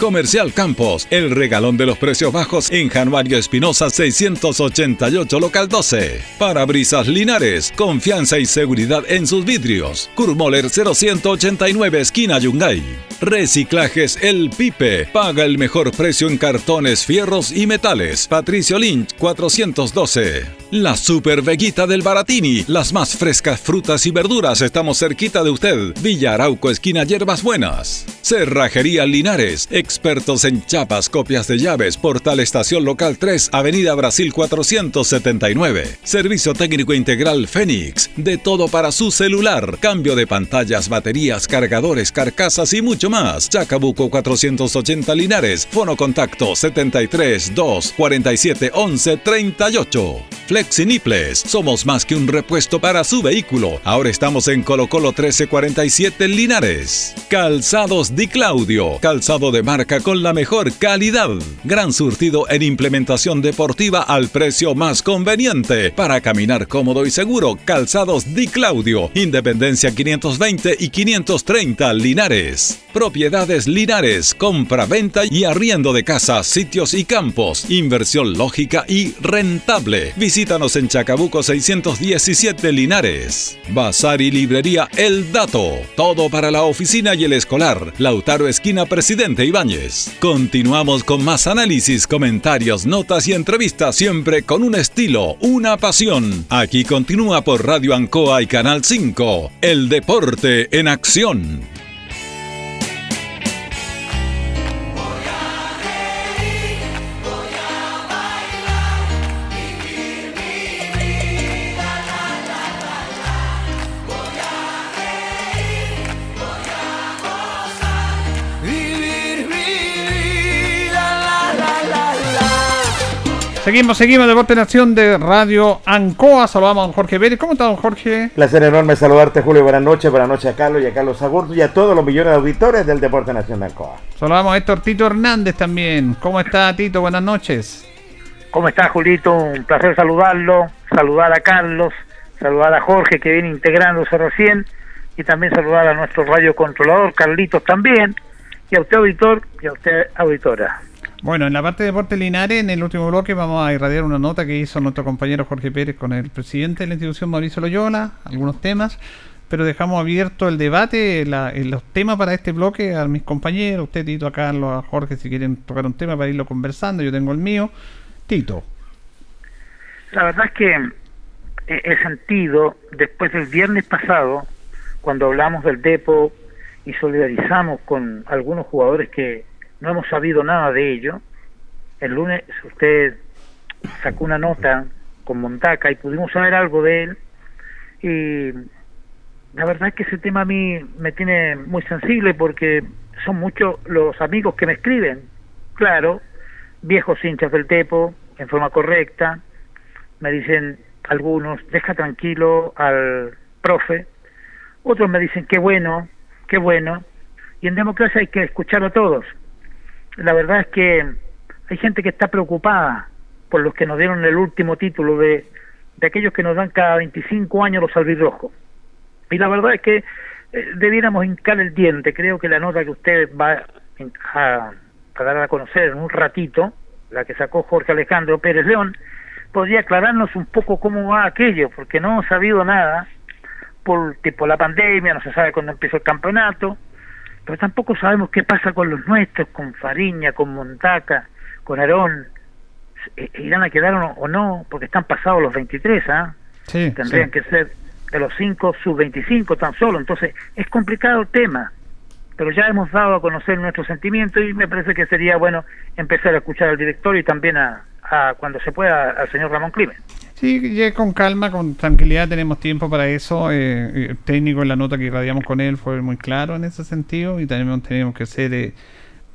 Comercial Campos, el regalón de los precios bajos en Januario Espinosa 688 local 12. Parabrisas Linares, confianza y seguridad en sus vidrios. Kurmoller 0189 esquina Yungay. Reciclajes El Pipe, paga el mejor precio en cartones, fierros y metales. Patricio Lynch 412. La Super Veguita del Baratini, las más frescas frutas y verduras, estamos cerquita de usted. Villa Arauco, esquina Hierbas Buenas. Cerrajería Linares, expertos en chapas, copias de llaves, portal Estación Local 3, Avenida Brasil 479. Servicio técnico integral Fénix, de todo para su celular, cambio de pantallas, baterías, cargadores, carcasas y mucho más. Chacabuco 480 Linares, fono contacto 73 2 47 11 38. Flexiniples, somos más que un repuesto para su vehículo. Ahora estamos en Colo Colo 1347 Linares. Calzados Di Claudio, calzado de marca con la mejor calidad. Gran surtido en implementación deportiva al precio más conveniente. Para caminar cómodo y seguro, Calzados Di Claudio, Independencia 520 y 530 Linares. Propiedades Linares, compra-venta y arriendo de casas, sitios y campos. Inversión lógica y rentable. Visítanos en Chacabuco 617 Linares. Bazar y librería El Dato. Todo para la oficina y el escolar. Lautaro Esquina Presidente Ibáñez. Continuamos con más análisis, comentarios, notas y entrevistas siempre con un estilo, una pasión. Aquí continúa por Radio Ancoa y Canal 5. El deporte en acción. Seguimos, seguimos, Deporte Nación de Radio Ancoa. Saludamos a don Jorge Pérez. ¿Cómo está, don Jorge? Placer enorme saludarte, Julio. Buenas noches. Buenas noches a Carlos y a Carlos Agurto y a todos los millones de auditores del Deporte Nación de Ancoa. Saludamos a Héctor Tito Hernández también. ¿Cómo está, Tito? Buenas noches. ¿Cómo está, Julito? Un placer saludarlo. Saludar a Carlos. Saludar a Jorge, que viene integrándose recién. Y también saludar a nuestro radio controlador, Carlitos también. Y a usted, auditor, y a usted, auditora. Bueno, en la parte de Deporte Linares, en el último bloque, vamos a irradiar una nota que hizo nuestro compañero Jorge Pérez con el presidente de la institución, Mauricio Loyola, algunos temas, pero dejamos abierto el debate, la- eh, los temas para este bloque a mis compañeros, usted, Tito, a Carlos, a Jorge, si quieren tocar un tema para irlo conversando, yo tengo el mío. Tito. La verdad es que he he sentido, después del viernes pasado, cuando hablamos del Depo y solidarizamos con algunos jugadores que no hemos sabido nada de ello, el lunes usted sacó una nota con Montaca y pudimos saber algo de él. Y la verdad es que ese tema a mí me tiene muy sensible porque son muchos los amigos que me escriben, claro, viejos hinchas del Tepo, en forma correcta, me dicen algunos, deja tranquilo al profe, otros me dicen, qué bueno, qué bueno, y en democracia hay que escuchar a todos. La verdad es que hay gente que está preocupada por los que nos dieron el último título de, de aquellos que nos dan cada 25 años los albirrojos. Y la verdad es que eh, debiéramos hincar el diente. Creo que la nota que usted va a, a dar a conocer en un ratito, la que sacó Jorge Alejandro Pérez León, podría aclararnos un poco cómo va aquello, porque no hemos sabido nada por tipo la pandemia, no se sabe cuándo empezó el campeonato, pero tampoco sabemos qué pasa con los nuestros, con Fariña, con Montaca, con Aarón. Eh, ¿Irán a quedar o no? Porque están pasados los 23, ¿ah? Sí, Tendrían sí. que ser de los 5 sub 25 tan solo. Entonces, es complicado el tema. Pero ya hemos dado a conocer nuestros sentimientos y me parece que sería bueno empezar a escuchar al director y también a, a cuando se pueda, al señor Ramón Climen. Sí, con calma, con tranquilidad tenemos tiempo para eso. eh, el técnico en la nota que irradiamos con él fue muy claro en ese sentido y tenemos, tenemos que ser, eh,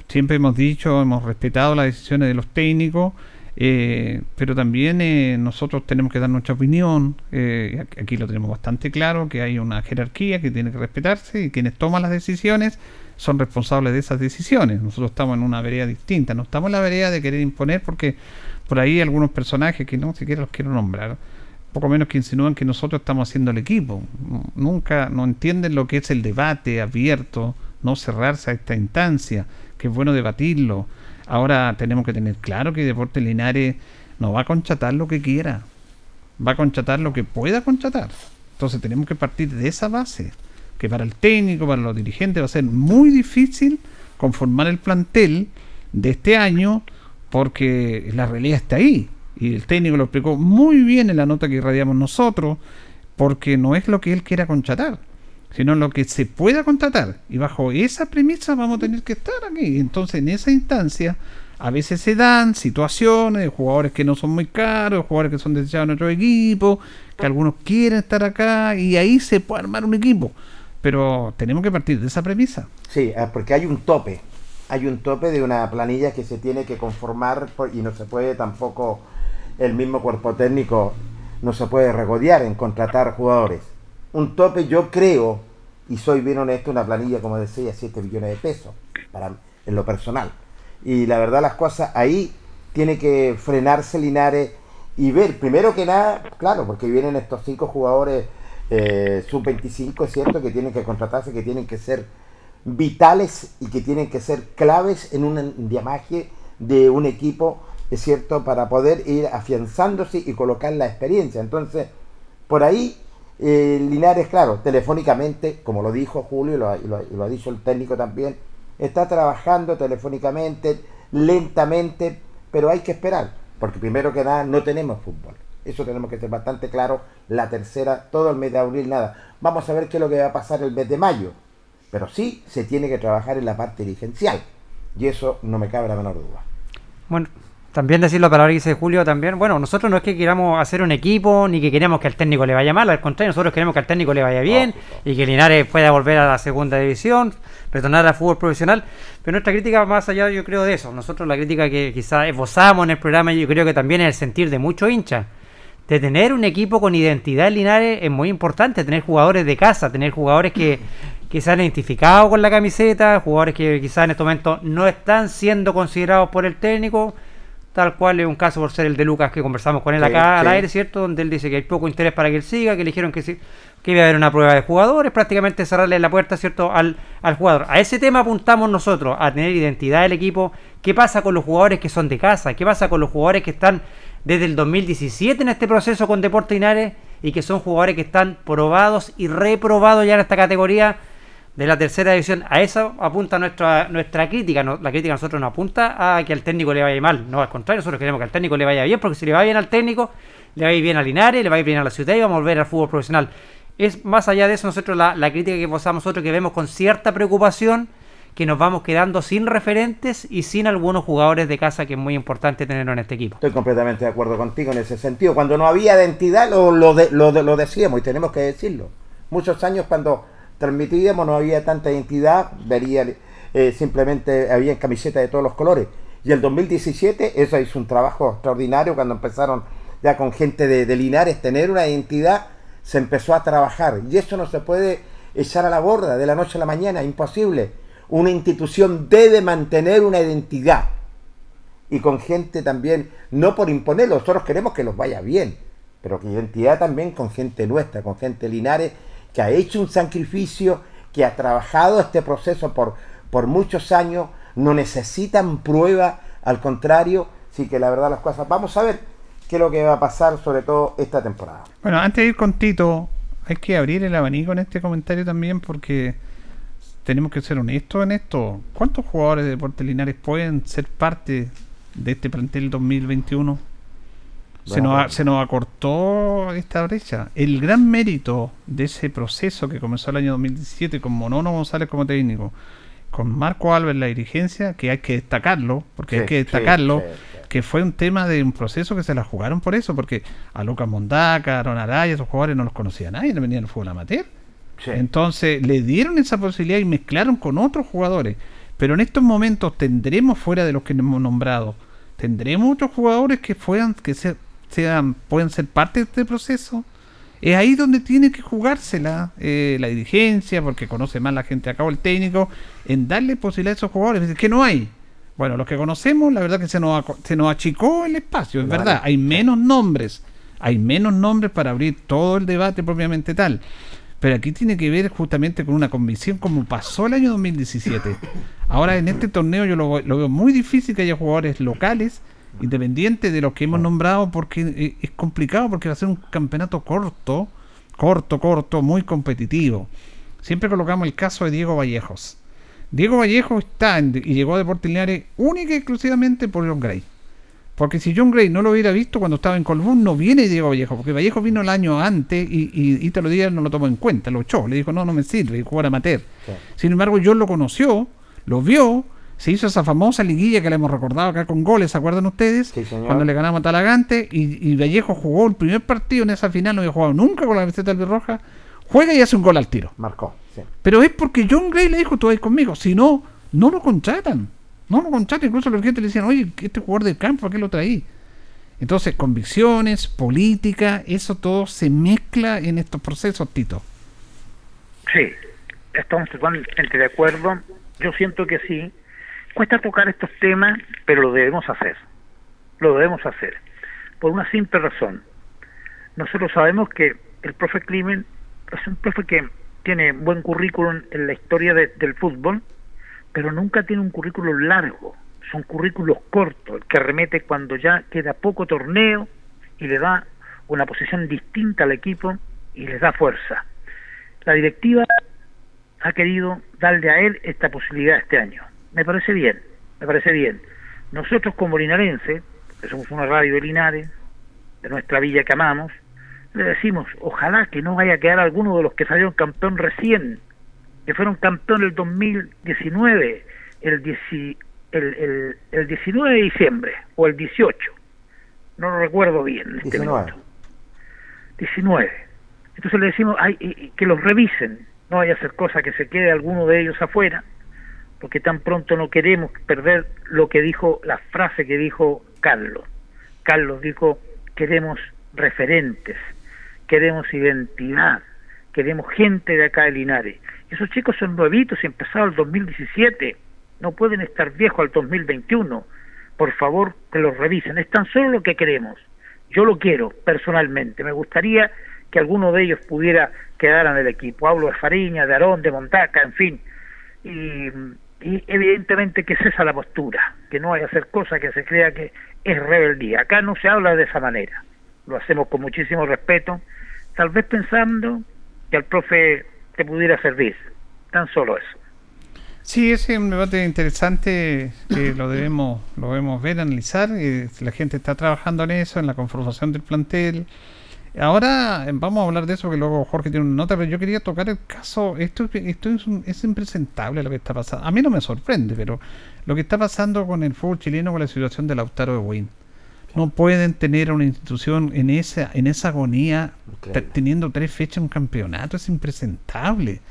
siempre hemos dicho, hemos respetado las decisiones de los técnicos, eh, pero también eh, nosotros tenemos que dar nuestra opinión. eh, aquí lo tenemos bastante claro, que hay una jerarquía que tiene que respetarse y quienes toman las decisiones son responsables de esas decisiones. Nosotros estamos en una vereda distinta, no estamos en la vereda de querer imponer porque por ahí algunos personajes que no siquiera los quiero nombrar, poco menos que insinúan que nosotros estamos haciendo el equipo. Nunca no entienden lo que es el debate abierto, no cerrarse a esta instancia, que es bueno debatirlo. Ahora tenemos que tener claro que Deportes Linares no va a conchatar lo que quiera, va a conchatar lo que pueda conchatar. Entonces tenemos que partir de esa base, que para el técnico, para los dirigentes va a ser muy difícil conformar el plantel de este año porque la realidad está ahí. Y el técnico lo explicó muy bien en la nota que irradiamos nosotros, porque no es lo que él quiera contratar, sino lo que se pueda contratar. Y bajo esa premisa vamos a tener que estar aquí. Entonces, en esa instancia, a veces se dan situaciones de jugadores que no son muy caros, jugadores que son deseados en otro equipo, que algunos quieren estar acá, y ahí se puede armar un equipo. Pero tenemos que partir de esa premisa. Sí, ah, porque hay un tope. Hay un tope de una planilla que se tiene que conformar y no se puede tampoco el mismo cuerpo técnico no se puede regodear en contratar jugadores. Un tope, yo creo, y soy bien honesto, una planilla, como decía, 7 millones de pesos para, en lo personal. Y la verdad, las cosas ahí tiene que frenarse Linares y ver, primero que nada, claro, porque vienen estos cinco jugadores eh, sub-25, es cierto, que tienen que contratarse, que tienen que ser vitales y que tienen que ser claves en un endiamaje de un equipo, es cierto, para poder ir afianzándose y colocar la experiencia. Entonces, por ahí, eh, Linares, claro, telefónicamente, como lo dijo Julio y lo- y lo ha dicho el técnico también, está trabajando telefónicamente, lentamente, pero hay que esperar, porque primero que nada no tenemos fútbol. Eso tenemos que ser bastante claro. La tercera, todo el mes de abril, nada. Vamos a ver qué es lo que va a pasar el mes de mayo. Pero sí se tiene que trabajar en la parte dirigencial. Y eso no me cabe la menor duda. Bueno, también decir la palabra que dice Julio también. Bueno, nosotros no es que queramos hacer un equipo ni que queremos que al técnico le vaya mal, al contrario, nosotros queremos que al técnico le vaya bien y que Linares pueda volver a la segunda división, retornar al fútbol profesional. Pero nuestra crítica va más allá, yo creo, de eso. Nosotros la crítica que quizás esbozamos en el programa, yo creo que también es el sentir de muchos hinchas. De tener un equipo con identidad en Linares es muy importante, tener jugadores de casa, tener jugadores que, que se han identificado con la camiseta, jugadores que quizás en este momento no están siendo considerados por el técnico, tal cual es un caso por ser el de Lucas que conversamos con él Sí, acá al aire, ¿cierto? Donde él dice que hay poco interés para que él siga, que le dijeron que sí, que iba a haber una prueba de jugadores, prácticamente cerrarle la puerta, ¿cierto?, al, al jugador. A ese tema apuntamos nosotros, a tener identidad del equipo. ¿Qué pasa con los jugadores que son de casa? ¿Qué pasa con los jugadores que están desde el 2017 en este proceso con Deportes Linares y que son jugadores que están probados y reprobados ya en esta categoría? De la tercera división. A eso apunta nuestra nuestra crítica. La crítica a nosotros no apunta a que al técnico le vaya mal. No, al contrario, nosotros queremos que al técnico le vaya bien, porque si le va bien al técnico, le va a ir bien a Linares, le va a ir bien a la ciudad y vamos a volver al fútbol profesional. Es más allá de eso, nosotros la, la crítica que posamos nosotros que vemos con cierta preocupación que nos vamos quedando sin referentes y sin algunos jugadores de casa que es muy importante tenerlo en este equipo. Estoy completamente de acuerdo contigo en ese sentido. Cuando no había identidad lo, lo, de- lo, de- lo decíamos y tenemos que decirlo. Muchos años cuando transmitíamos no había tanta identidad, vería eh, simplemente había camisetas de todos los colores. Y el 2017 eso hizo un trabajo extraordinario cuando empezaron ya con gente de, de Linares tener una identidad, se empezó a trabajar. Y eso no se puede echar a la borda de la noche a la mañana, imposible. Una institución debe mantener una identidad y con gente también, no por imponerlo, nosotros queremos que los vaya bien, pero que identidad también con gente nuestra, con gente Linares, que ha hecho un sacrificio, que ha trabajado este proceso por, por muchos años, no necesitan prueba, al contrario, sí que la verdad las cosas, vamos a ver qué es lo que va a pasar, sobre todo esta temporada. Bueno, antes de ir con Tito, hay que abrir el abanico en este comentario también porque tenemos que ser honestos en esto. ¿Cuántos jugadores de Deportes Linares pueden ser parte de este plantel 2021? Se nos, se nos acortó esta brecha. El gran mérito de ese proceso que comenzó el año 2017 con Monono González como técnico, con Marco en la dirigencia, que hay que destacarlo, porque hay que destacarlo, sí, que fue un tema de un proceso que se la jugaron por eso, porque a Lucas Mondaca, a Aaron Araya, esos jugadores no los conocía nadie, no venían del fútbol amateur. Entonces le dieron esa posibilidad y mezclaron con otros jugadores. Pero en estos momentos tendremos fuera de los que hemos nombrado, tendremos otros jugadores que puedan, que se- sean, pueden ser parte de este proceso. Es ahí donde tiene que jugársela eh, la dirigencia, porque conoce más la gente acá o el técnico, en darle posibilidad a esos jugadores. Es que no hay. Bueno, los que conocemos, la verdad que se nos, se nos achicó el espacio, es verdad. Hay menos nombres. Hay menos nombres para abrir todo el debate propiamente tal. Pero aquí tiene que ver justamente con una convicción como pasó el año 2017. Ahora en este torneo yo lo, lo veo muy difícil que haya jugadores locales, independientes de los que hemos nombrado, porque eh, es complicado, porque va a ser un campeonato corto, corto, corto, muy competitivo. Siempre colocamos el caso de Diego Vallejos. Diego Vallejo está en- y llegó a Deportes Linares única y exclusivamente por John Gray. Porque si John Gray no lo hubiera visto cuando estaba en Colbún, no viene Diego Vallejo, porque Vallejo vino el año antes y, y Ítalo Díaz no lo tomó en cuenta, lo echó, le dijo, no, no me sirve, jugar amateur. Sin embargo, John lo conoció, lo vio, se hizo esa famosa liguilla que le hemos recordado acá con goles, ¿se acuerdan ustedes? señor. Cuando le ganamos a Talagante y, y Vallejo jugó el primer partido en esa final, no había jugado nunca con la camiseta albirroja, juega y hace un gol al tiro. Marcó, sí. Pero es porque John Gray le dijo, tú vas conmigo. Si no, no lo contratan. No lo contratan. Incluso los gente le decían, oye, este jugador del campo, ¿para qué lo traí? Entonces, convicciones, política, eso todo se mezcla en estos procesos, Tito. Sí, estamos totalmente de acuerdo. Yo siento que sí. Cuesta tocar estos temas, pero lo debemos hacer. Lo debemos hacer. Por una simple razón. Nosotros sabemos que el profe Climen es un profe que tiene buen currículum en la historia de- del fútbol, pero nunca tiene un currículum largo. Son currículos cortos, que remete cuando ya queda poco torneo y le da una posición distinta al equipo y les da fuerza. La directiva ha querido darle a él esta posibilidad este año. Me parece bien, me parece bien. Nosotros como linarenses, que somos una radio de Linares, de nuestra villa que amamos, le decimos, ojalá que no vaya a quedar alguno de los que salieron campeón recién, que fueron campeón el 2019, el, dieci- el, el, el 19 de diciembre, o el 18, no lo recuerdo bien en este 19. minuto. 19. Entonces le decimos ay, que los revisen, no vaya a ser cosa que se quede alguno de ellos afuera, porque tan pronto no queremos perder lo que dijo, la frase que dijo Carlos. Carlos dijo, queremos referentes, queremos identidad, queremos gente de acá de Linares. Esos chicos son nuevitos y empezaron el 2017, no pueden estar viejos al 2021. Por favor, que los revisen, es tan solo lo que queremos. Yo lo quiero personalmente, me gustaría que alguno de ellos pudiera quedar en el equipo. Hablo de Fariña, de Arón, de Montaca, en fin. Y, y evidentemente que es esa la postura, que no hay que hacer cosas que se crea que es rebeldía. Acá no se habla de esa manera, lo hacemos con muchísimo respeto, tal vez pensando que al profe te pudiera servir, tan solo eso. Sí, ese es un debate interesante que lo debemos, lo debemos ver, analizar. eh, la gente está trabajando en eso, en la conformación del plantel. Ahora eh, vamos a hablar de eso, que luego Jorge tiene una nota, pero yo quería tocar el caso. Esto, esto es, un- es impresentable lo que está pasando. A mí no me sorprende, pero lo que está pasando con el fútbol chileno, con la situación de Lautaro de Wayne. No pueden tener una institución en esa, en esa agonía, teniendo tres fechas en un campeonato, es impresentable.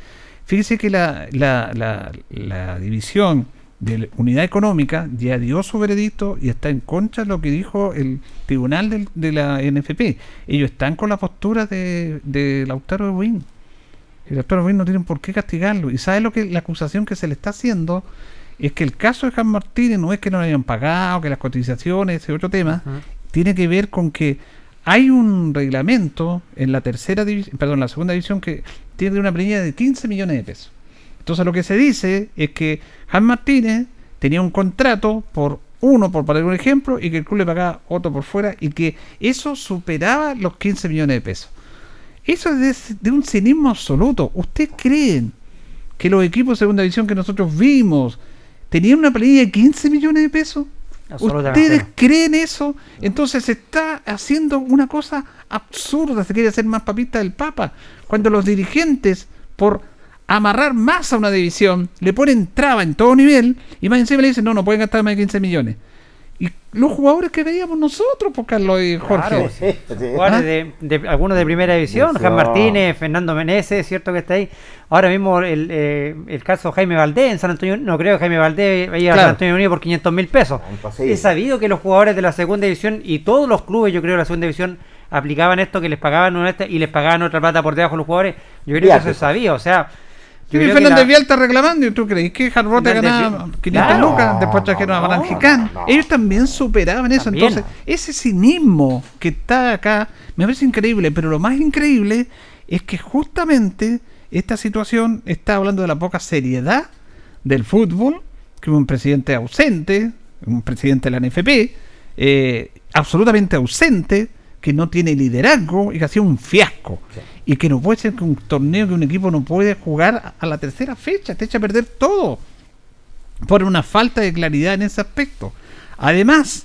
Fíjese que la, la, la, la división de la unidad económica ya dio su veredicto y está en contra de lo que dijo el tribunal del- de la NFP. Ellos están con la postura de, de Lautaro de Buin. El Lautaro de Buin no tienen por qué castigarlo. Y sabe lo que la acusación que se le está haciendo es que el caso de Juan Martínez no es que no le hayan pagado, que las cotizaciones, ese otro tema, tiene que ver con que hay un reglamento en la tercera división, perdón, en la segunda división que tiene una premia de 15 millones de pesos. Entonces lo que se dice es que Juan Martínez tenía un contrato por uno, por poner un ejemplo, y que el club le pagaba otro por fuera y que eso superaba los 15 millones de pesos. Eso es de, de un cinismo absoluto. ¿Ustedes creen que los equipos de segunda división que nosotros vimos tenían una planilla de 15 millones de pesos? ¿Ustedes creen eso? Entonces se está haciendo una cosa absurda, se quiere hacer más papista del Papa, cuando los dirigentes, por amarrar más a una división, le ponen traba en todo nivel y más encima le dicen, no, no pueden gastar más de 15 millones. Y los jugadores que veíamos nosotros, por Carlos y Jorge. Claro, Sí, sí. Jugadores ¿Ah? de, de- algunos de primera división. Juan Martínez, Fernando Meneses, es cierto que está ahí. Ahora mismo el, eh, el caso Jaime Valdés en San Antonio, no creo que Jaime Valdés vaya a Claro. San Antonio Unido por 500 mil pesos. Imposible. Es sabido que los jugadores de la segunda división y todos los clubes, yo creo, de la segunda división aplicaban esto, que les pagaban una esta y les pagaban otra plata por debajo a los jugadores. Yo creo que eso es sabido, o sea... Yo Fernández la- Vial está reclamando y tú crees que Jarbote Fernández ganaba Vial- 500 Claro. lucas, después trajeron a No, Barangicán. no, no. Ellos también superaban eso. También. Entonces, ese cinismo que está acá me parece increíble, pero lo más increíble es que justamente esta situación está hablando de la poca seriedad del fútbol, que un presidente ausente, un presidente de la NFP, eh, absolutamente ausente, que no tiene liderazgo y que ha sido un fiasco. Y que no puede ser que un torneo que un equipo no puede jugar a- a la tercera fecha, te echa a perder todo por una falta de claridad en ese aspecto. Además,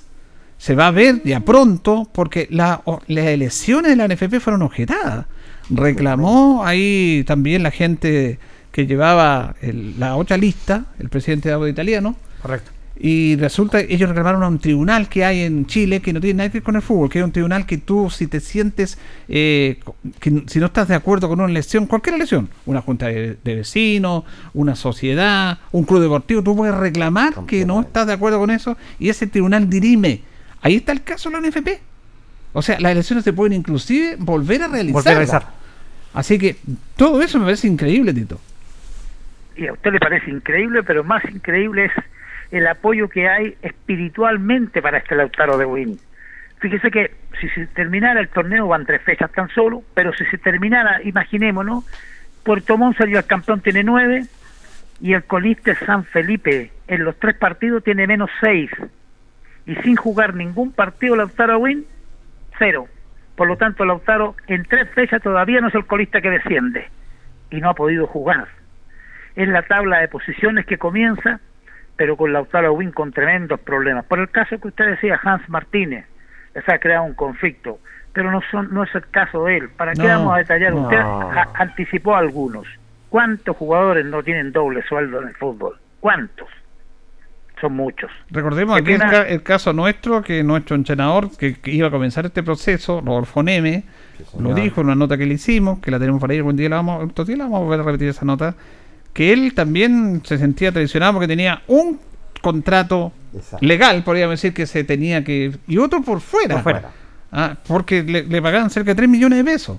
se va a ver ya pronto porque la- o- las elecciones de la NFP fueron objetadas. Reclamó ahí también la gente que llevaba el- la otra lista, el presidente de Audio Italiano, Correcto. Y resulta que ellos reclamaron a un tribunal que hay en Chile que no tiene nada que ver con el fútbol, que es un tribunal que tú si te sientes, eh, que si no estás de acuerdo con una elección, cualquier elección, una junta de, de vecinos, una sociedad, un club deportivo, tú puedes reclamar que no estás de acuerdo con eso y ese tribunal dirime. Ahí está el caso de la NFP. O sea, las elecciones se pueden inclusive volver a realizar. Volver a realizar. Así que todo eso me parece increíble, Tito. y a usted le parece increíble, pero más increíble es el apoyo que hay espiritualmente para este Lautaro de Win. Fíjese que si se terminara el torneo van tres fechas tan solo, pero si se terminara, imaginémonos Puerto Montt salió el campeón, tiene nueve, y el colista es San Felipe. En los tres partidos tiene menos seis. Y sin jugar ningún partido, Lautaro Win, cero. Por lo tanto, Lautaro en tres fechas todavía no es el colista que desciende. Y no ha podido jugar. Es la tabla de posiciones que comienza, pero con Lautaro Win con tremendos problemas. Por el caso que usted decía, Hans Martínez, les ha creado un conflicto. Pero no, son, no es el caso de él. ¿Para qué No, vamos a detallar? no. Usted a- anticipó algunos. ¿Cuántos jugadores no tienen doble sueldo en el fútbol? ¿Cuántos? Son muchos. Recordemos aquí el, ca- el caso nuestro, que nuestro entrenador que, que iba a comenzar este proceso, Rodolfo Neme, lo dijo en una nota que le hicimos, que la tenemos para ahí, algún día la vamos, otro día la vamos a volver a repetir esa nota, que él también se sentía traicionado porque tenía un contrato Exacto. legal, podríamos decir, que se tenía que... y otro por fuera. Por fuera. Ah, porque le, le pagaban cerca de 3 millones de pesos.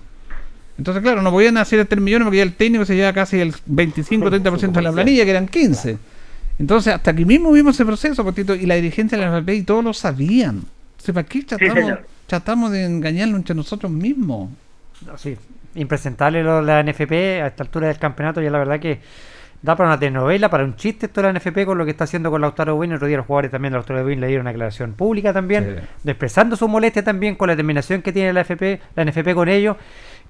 Entonces, claro, no podían hacer 3 millones porque ya el técnico se lleva casi el 25-30% de la planilla, que eran 15. Entonces, hasta aquí mismo vimos ese proceso, Potito, y la dirigencia de la FP y todos lo sabían. Entonces, ¿para qué tratamos, de engañarnos entre nosotros mismos? No, sí, impresentable lo de la NFP a esta altura del campeonato. Ya la verdad que da para una telenovela, para un chiste esto de la NFP con lo que está haciendo con Lautaro Win. El otro día los jugadores también de Lautaro Win le dieron una declaración pública también, Sí. expresando su molestia también con la determinación que tiene la FP, la NFP con ellos.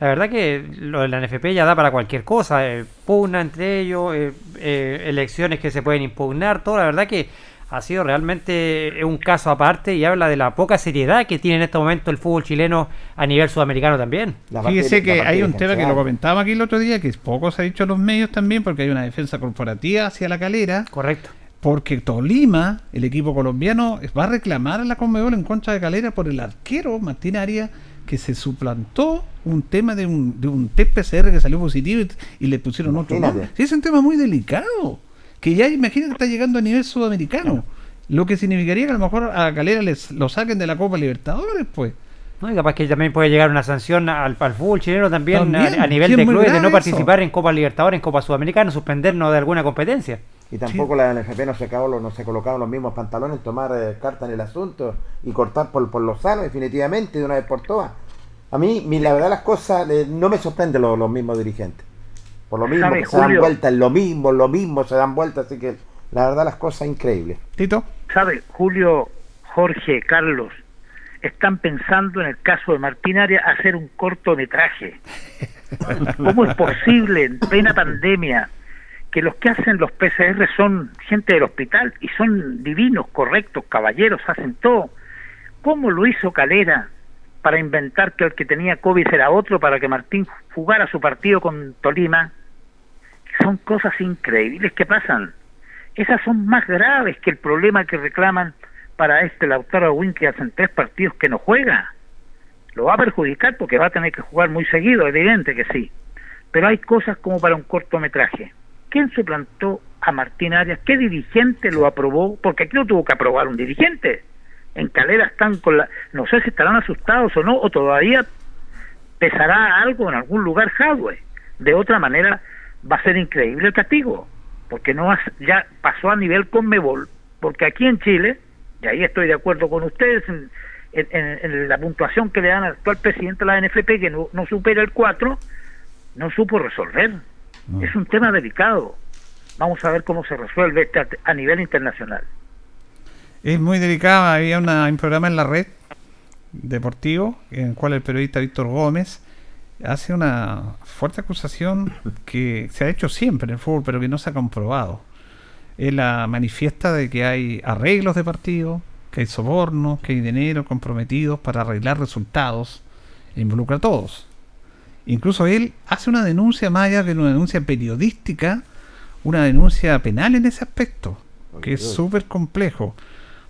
La verdad que lo de la NFP ya da para cualquier cosa, eh, pugna entre ellos, eh, eh, elecciones que se pueden impugnar, todo. La verdad que ha sido realmente un caso aparte y habla de la poca seriedad que tiene en este momento el fútbol chileno a nivel sudamericano también. Fíjese que hay un tema que lo comentábamos aquí el otro día, que poco se ha dicho en los medios también, porque hay una defensa corporativa hacia la calera. Correcto. Porque Tolima, el equipo colombiano, va a reclamar a la Conmebol en contra de Calera por el arquero Martín Arias que se suplantó un tema de un, de un test PCR que salió positivo y, y le pusieron otro Imagínate. Sí, es un tema muy delicado. Que ya imagínate que está llegando a nivel sudamericano. Lo que significaría que a lo mejor a Calera les lo saquen de la Copa Libertadores, pues. No, y capaz que también puede llegar una sanción al, al fútbol chileno también, También, a, a nivel sí, de clubes de no eso. participar en Copa Libertadores, en Copa Sudamericana, suspendernos de alguna competencia. Y tampoco la NFP no se, acabó, lo- no se colocaron los mismos pantalones, tomar eh, carta en el asunto y cortar por, por lo sano definitivamente de una vez por todas. A mí, mi- la verdad las cosas, eh, no me sorprenden los, los mismos dirigentes. Por lo mismo, ¿Sabe, que se dan vueltas lo mismo, lo mismo, se dan vueltas, así que la verdad las cosas increíbles. Tito. ¿Sabe, Julio, Jorge, Carlos, están pensando en el caso de Martín Arias hacer un cortometraje? ¿Cómo es posible en plena pandemia que los que hacen los PCR son gente del hospital y son divinos, correctos, caballeros, hacen todo? ¿Cómo lo hizo Calera para inventar que el que tenía COVID era otro para que Martín jugara su partido con Tolima? Son cosas increíbles que pasan. Esas son más graves que el problema que reclaman para este Lautaro Win que hacen tres partidos que no juega. Lo va a perjudicar porque va a tener que jugar muy seguido, evidente que sí. Pero hay cosas como para un cortometraje. ¿Quién suplantó a Martín Arias? ¿Qué dirigente lo aprobó? Porque aquí lo tuvo que aprobar un dirigente. En Calera están con la... No sé si estarán asustados o no, o todavía pesará algo en algún lugar Hadwe. De otra manera, va a ser increíble el castigo, porque no ya pasó a nivel Conmebol, porque aquí en Chile, y ahí estoy de acuerdo con ustedes en, en- en- la puntuación que le dan al actual presidente de la NFP, que no, no supera el 4, no supo resolver. Es un tema delicado. Vamos a ver cómo se resuelve este a, a nivel internacional. Es muy delicado. Había una, un programa en la red deportivo en el cual el periodista Víctor Gómez hace una fuerte acusación que se ha hecho siempre en el fútbol, pero que no se ha comprobado. Él la manifiesta de que hay arreglos de partido, que hay sobornos, que hay dinero comprometidos para arreglar resultados, e involucra a todos. Incluso él hace una denuncia más allá que una denuncia periodística, una denuncia penal en ese aspecto, que es súper complejo.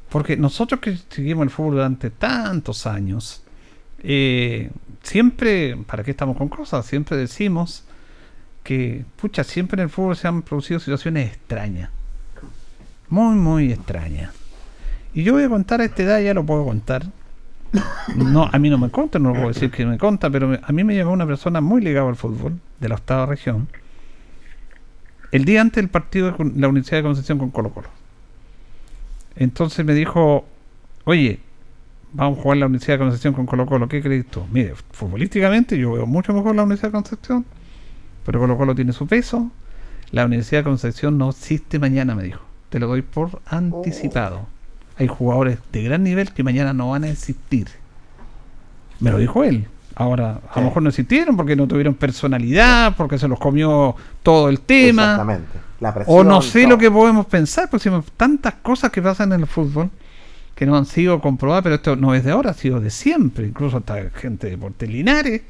Porque nosotros que seguimos el fútbol durante tantos años, eh, siempre, ¿para qué estamos con cosas? Siempre decimos que, pucha, siempre en el fútbol se han producido situaciones extrañas. Muy, muy extrañas. Y yo voy a contar a esta edad, ya lo puedo contar. No, a mí no me conta, no puedo decir que me conta, pero a mí me llamó una persona muy ligada al fútbol, de la octava región, el día antes del partido de la Universidad de Concepción con Colo Colo. Entonces me dijo, oye, vamos a jugar la Universidad de Concepción con Colo Colo, ¿qué crees tú? Mire, futbolísticamente yo veo mucho mejor la Universidad de Concepción, pero Colo Colo tiene su peso. La Universidad de Concepción no existe mañana, me dijo. Te lo doy por anticipado. Hay jugadores de gran nivel que mañana no van a existir. Me lo dijo él. Ahora, a lo mejor no existieron porque no tuvieron personalidad, porque se los comió todo el tema. Exactamente. La O no sé todo. lo que podemos pensar, porque hay tantas cosas que pasan en el fútbol que no han sido comprobadas, pero esto no es de ahora, ha sido de siempre. Incluso hasta gente de Portes Linares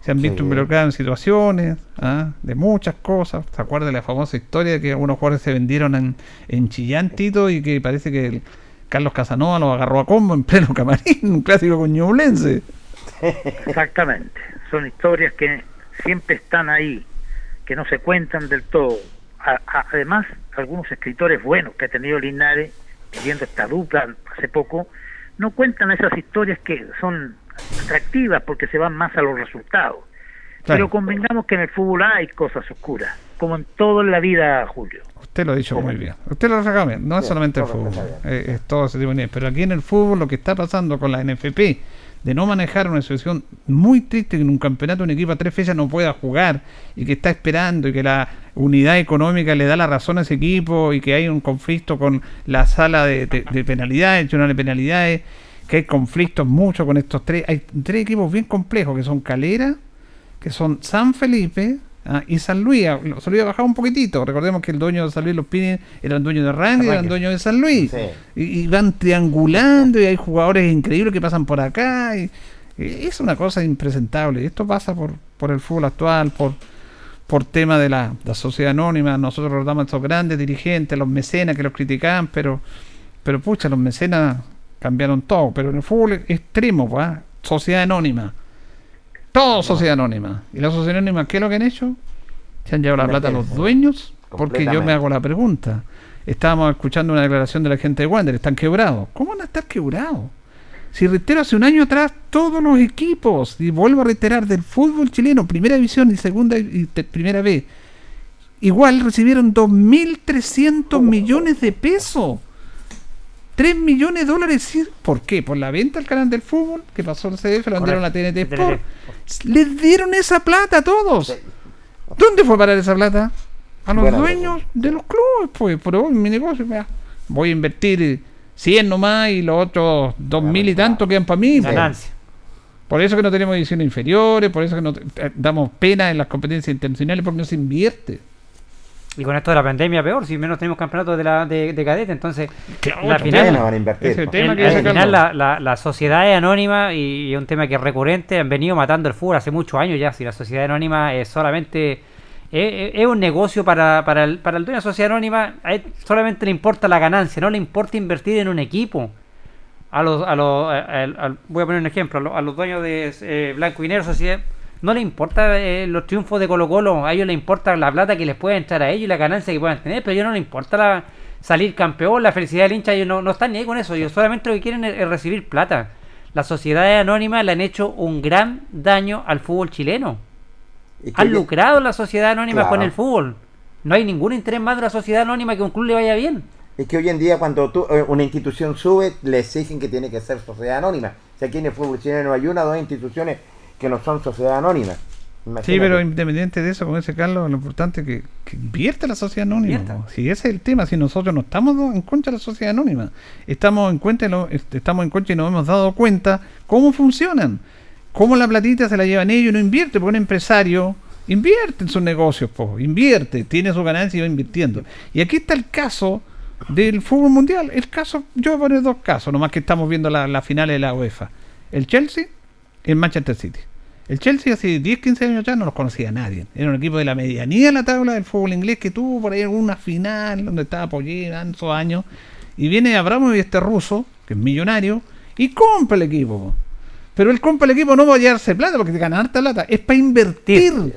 se han visto Sí. involucrados en situaciones ¿ah? de muchas cosas. ¿Se acuerda de la famosa historia de que algunos jugadores se vendieron en, en Chillán, Tito, y que parece que el Carlos Casanova los agarró a combo en pleno camarín, un clásico con Ñublense? Exactamente. Son historias que siempre están ahí, que no se cuentan del todo. A- a- además, algunos escritores buenos que ha tenido Linares, viendo esta dupla hace poco, no cuentan esas historias que son atractivas porque se van más a los resultados. Pero convengamos que en el fútbol hay cosas oscuras, como en todo en la vida, Julio. Usted lo ha dicho muy bien. Usted lo saca bien. No es solamente el fútbol. eh, es todo ese tipo de. Pero aquí en el fútbol lo que está pasando con la NFP de no manejar una situación muy triste que en un campeonato un equipo a tres fechas no pueda jugar y que está esperando y que la unidad económica le da la razón a ese equipo y que hay un conflicto con la sala de, de- de penalidades, el tribunal de penalidades, que hay conflictos mucho con estos tres. Hay tres equipos bien complejos que son Calera, que son San Felipe ah, y San Luis. Ah, San Luis ha bajado un poquitito. Recordemos que el dueño de San Luis, los Pines, eran dueños de Randy, eran dueños de San Luis. Sí. Y, y van triangulando y hay jugadores increíbles que pasan por acá. Y, y es una cosa impresentable. Esto pasa por, por el fútbol actual, por por tema de la, la sociedad anónima. Nosotros recordamos a estos grandes dirigentes, los mecenas que los criticaban, pero, pero pucha, los mecenas cambiaron todo. Pero en el fútbol extremo, pues, ¿ah? sociedad anónima. Todo sociedad anónima. ¿Y la sociedad anónima qué es lo que han hecho? Se han llevado la plata a los dueños. Porque yo me hago la pregunta. Estábamos escuchando una declaración de la gente de Wander, están quebrados. ¿Cómo van a estar quebrados? Si reitero, hace un año atrás todos los equipos, y vuelvo a reiterar, del fútbol chileno, primera división y segunda y te- primera B, igual recibieron 2.300 millones de pesos. 3 millones de dólares. ¿Por qué? Por la venta al canal del fútbol, que pasó el CDF, lo vendieron a la TNT Sport. Les dieron esa plata a todos. ¿Dónde fue a parar esa plata? A los Buena dueños de los clubes, pues. Pero mi negocio, voy a invertir eh, 100 nomás y los otros 2.000 y tanto quedan para mí. pues. Ganancia. Por eso que no tenemos ediciones inferiores, por eso que no eh, damos pena en las competencias internacionales, porque no se invierte. Y con esto de la pandemia peor, si menos tenemos campeonatos de, la, de, de cadete, entonces Claro, la final. Van a invertir, tema en- al final la, la, la sociedad es anónima y, es un tema que es recurrente, han venido matando el fútbol hace muchos años ya, si la sociedad anónima es solamente es, un negocio para, para, el, para el dueño de la sociedad anónima, solamente le importa la ganancia, no le importa invertir en un equipo. A los, a los, a- a- a- voy a poner un ejemplo, a los, a los dueños de eh, Blanco y Negro Sociedad, no le importa eh, los triunfos de Colo Colo, a ellos les importa la plata que les puede entrar a ellos y la ganancia que puedan tener, pero a ellos no les importa la- salir campeón, la felicidad del hincha, ellos no, no están ni ahí con eso, ellos solamente lo que quieren es, es recibir plata. Las sociedades anónimas le han hecho un gran daño al fútbol chileno. Han lucrado las sociedades anónimas Claro. con el fútbol. No hay ningún interés más de la sociedad anónima que un club le vaya bien. Es que hoy en día cuando tú, eh, una institución sube, le exigen que tiene que ser sociedad anónima. Si aquí en el fútbol chileno hay una o dos instituciones que no son sociedad anónima. Sí, pero independiente de eso, como dice Carlos, lo importante es que, que invierte la sociedad anónima. Invierta. Si ese es el tema, si nosotros no estamos en contra de la sociedad anónima, estamos en cuenta, estamos en contra y nos hemos dado cuenta cómo funcionan, cómo la platita se la llevan ellos y no invierte, porque un empresario invierte en sus negocios, po, invierte, tiene su ganancia y va invirtiendo. Y aquí está el caso del fútbol mundial. El caso, yo voy a poner dos casos, nomás que estamos viendo la, la finales de la UEFA. El Chelsea y el Manchester City. El Chelsea hace 10, 15 años ya no los conocía nadie. Era un equipo de la medianía en la tabla del fútbol inglés que tuvo por ahí alguna final donde estaba Pollera en esos años. Y viene Abramovich, este ruso, que es millonario, y compra el equipo. po. Pero él compra el equipo no para llevarse plata, porque ganar harta plata, es para invertir.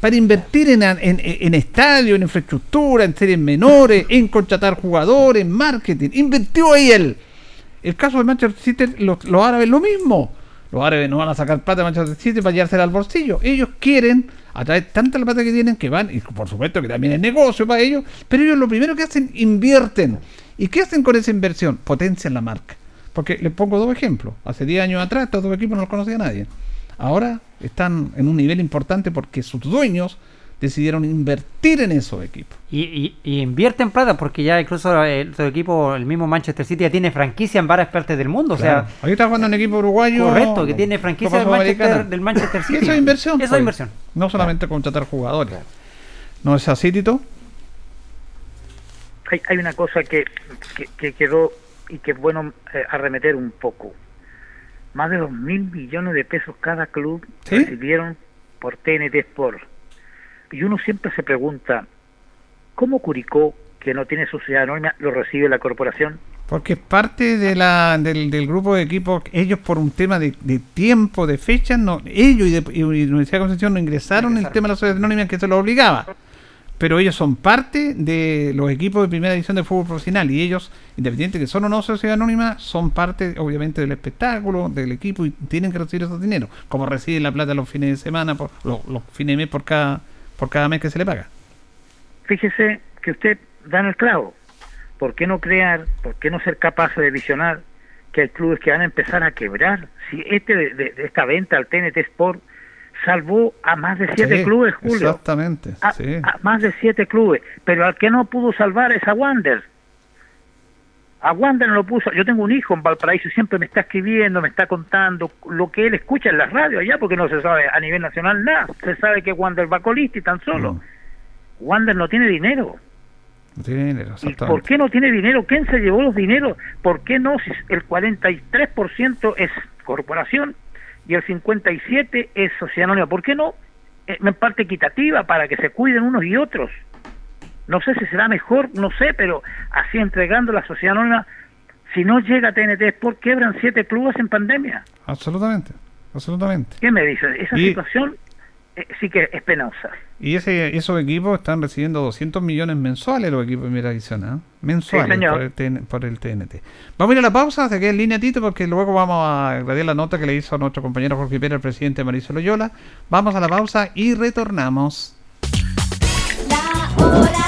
Para invertir en, en, en estadio, en infraestructura, en series menores, en contratar jugadores, en marketing. Invirtió ahí él. El caso de Manchester City, los, los árabes lo mismo. Los árabes no van a sacar plata de Manchester City para llevársela al bolsillo. Ellos quieren atraer tanta la plata que tienen que van, y por supuesto que también es negocio para ellos, pero ellos lo primero que hacen, invierten. ¿Y qué hacen con esa inversión? Potencian la marca. Porque les pongo dos ejemplos. Hace 10 años atrás estos dos equipos no los conocía nadie. Ahora están en un nivel importante porque sus dueños decidieron invertir en esos equipos. Y, y, y invierten plata porque ya incluso el, su equipo, el mismo Manchester City, ya tiene franquicia en varias partes del mundo. O sea, ahí está jugando un equipo uruguayo. correcto, que tiene franquicia del Manchester, del Manchester City. Eso es inversión. Eso pues. es inversión. No solamente contratar jugadores. ¿No es así, Tito? hay, hay una cosa que, que, que quedó y que es bueno eh, arremeter un poco. Más de dos mil millones de pesos cada club ¿Sí? recibieron por TNT Sport. Y uno siempre se pregunta, ¿cómo Curicó, que no tiene sociedad anónima, lo recibe la corporación? Porque es parte de la, del, del grupo de equipos, ellos por un tema de, de tiempo, de fechas, no, ellos y, de, y Universidad de Concepción no ingresaron el tema de la sociedad anónima que se lo obligaba. Pero ellos son parte de los equipos de primera división de fútbol profesional y ellos, independiente que son o no sociedad anónima, son parte obviamente del espectáculo, del equipo y tienen que recibir esos dineros, como reciben la plata los fines de semana, por, los, los fines de mes por cada, por cada mes que se le paga. Fíjese que usted da en el clavo. ¿Por qué no crear, por qué no ser capaz de visionar que hay clubes que van a empezar a quebrar? Si este de, de- de esta venta al TNT Sport salvó a más de siete Sí, clubes, Julio. Exactamente. A, sí. a más de siete clubes. Pero al que no pudo salvar es a Wander. A Wander no lo puso. Yo tengo un hijo en Valparaíso, siempre me está escribiendo, me está contando lo que él escucha en la radio allá, porque no se sabe a nivel nacional nada. Se sabe que Wander va colista y tan solo. Wander no tiene dinero. No tiene dinero, ¿Y por qué no tiene dinero? ¿Quién se llevó los dineros? ¿Por qué no? Si el 43% es corporación y el 57% es sociedad anónima. ¿Por qué no? Eh, En parte equitativa para que se cuiden unos y otros. No sé si será mejor, no sé, pero así entregando la sociedad anónima, si no llega TNT Sport, quebran siete clubes en pandemia. Absolutamente, absolutamente. ¿Qué me dice? Esa Y- situación eh, sí que es penosa. Y ese, esos equipos están recibiendo 200 millones mensuales los equipos de primera división, ¿ah? Mensuales Sí, por, el TN por el TNT. Vamos a ir a la pausa, se queda en línea Tito, porque luego vamos a radiar la nota que le hizo nuestro compañero Jorge Pérez, el presidente Mauricio Loyola. Vamos a la pausa y retornamos. La hora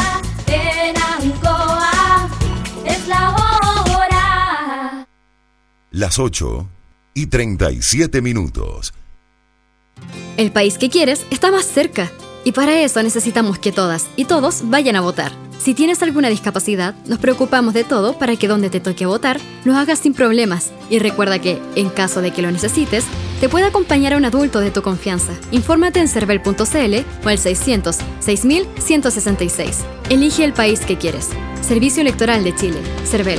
Las 8 y 37 minutos. El país que quieres está más cerca. Y para eso necesitamos que todas y todos vayan a votar. Si tienes alguna discapacidad, nos preocupamos de todo para que donde te toque votar, lo hagas sin problemas. Y recuerda que, en caso de que lo necesites, te puede acompañar a un adulto de tu confianza. Infórmate en cervel.cl o al 600 6166. Elige el país que quieres. Servicio Electoral de Chile. Cervel.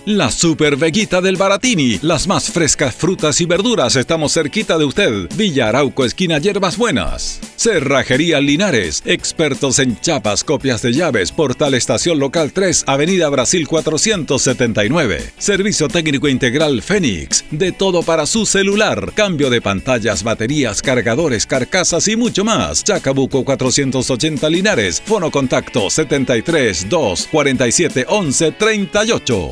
La Super Veguita del Baratini, las más frescas frutas y verduras, estamos cerquita de usted. Villa Arauco, esquina Hierbas Buenas. Cerrajería Linares, expertos en chapas, copias de llaves, Portal Estación Local 3, Avenida Brasil 479. Servicio técnico integral Fénix, de todo para su celular, cambio de pantallas, baterías, cargadores, carcasas y mucho más. Chacabuco 480 Linares, fono contacto 73 2 47 11 38.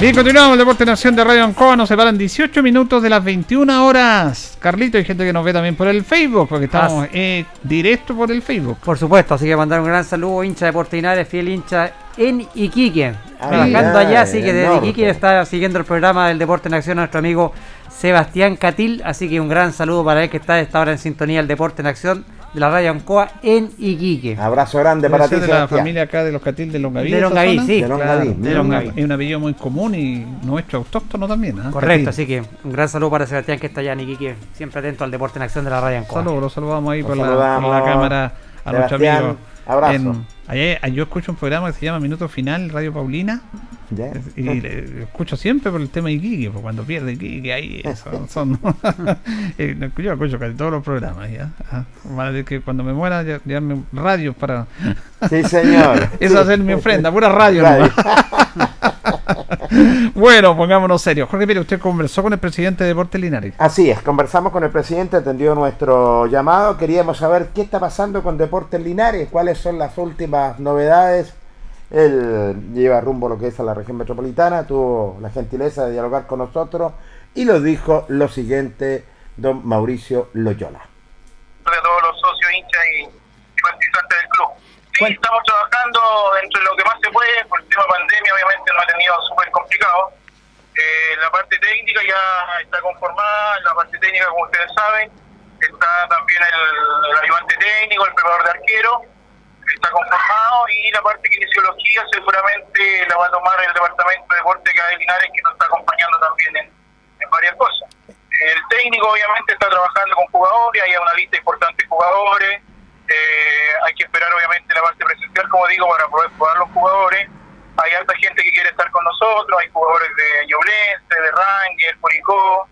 Bien, continuamos el Deporte Nación de Radio Ancoa. Nos separan 18 minutos de las 21 horas. Carlito, hay gente que nos ve también por el Facebook, porque estamos Así. eh, directo por el Facebook. Por supuesto, así que mandar un gran saludo, hincha de Portinares, fiel hincha en Iquique. Ay, trabajando ay, allá, así que desde. Iquique está siguiendo el programa del Deporte en Acción a nuestro amigo Sebastián Catil. Así que un gran saludo para él que está a esta hora en sintonía del Deporte en Acción de la radio Ancoa en Iquique. Abrazo grande para ti, de la familia acá de los Catil de Longaví. De Longaví, sí. De Longaví, Claro. Longaví. Es un apellido muy común y nuestro autóctono también. ¿ah? Correcto, Catil. así que un gran saludo para Sebastián que está allá en Iquique, siempre atento al Deporte en Acción de la radio Ancoa. Saludos, lo saludamos ahí por la, por saludamos. la cámara a nuestro Sebastián, amigo. abrazo. En- allá- yo escucho un programa que se llama Minuto Final, Radio Paulina. Y le- escucho siempre por el tema de Iquique, porque cuando pierde Iquique ahí son, son- Eh, no, yo escucho casi todos los programas ya. Ah, van a decir que cuando me muera ya, ya me radio para Sí, señor. eso va a ser mi ofrenda, pura radio. Radio. bueno, pongámonos serios. Jorge Pérez, usted conversó con el presidente de Deportes Linares. Así es, conversamos con el presidente, atendió nuestro llamado. Queríamos saber qué está pasando con Deportes Linares, cuáles son las últimas novedades. Él lleva rumbo a lo que es a la región metropolitana, tuvo la gentileza de dialogar con nosotros y lo dijo lo siguiente don Mauricio Loyola. de todos los socios, hinchas y, y participantes del Sí, estamos trabajando dentro de lo que más se puede, por el tema pandemia obviamente nos ha tenido súper complicado. Eh, la parte técnica ya está conformada, la parte técnica como ustedes saben, está también el, el ayudante técnico, el preparador de arquero, está conformado y la parte de kinesiología seguramente la va a tomar el departamento de deporte que hay en Linares que nos está acompañando también en, en varias cosas. El técnico obviamente está trabajando con jugadores, hay una lista importante de jugadores, eh, hay que esperar obviamente la parte presencial, como digo, para poder probar los jugadores. Hay alta gente que quiere estar con nosotros, hay jugadores de Ñublense, de Ranger, Curicó,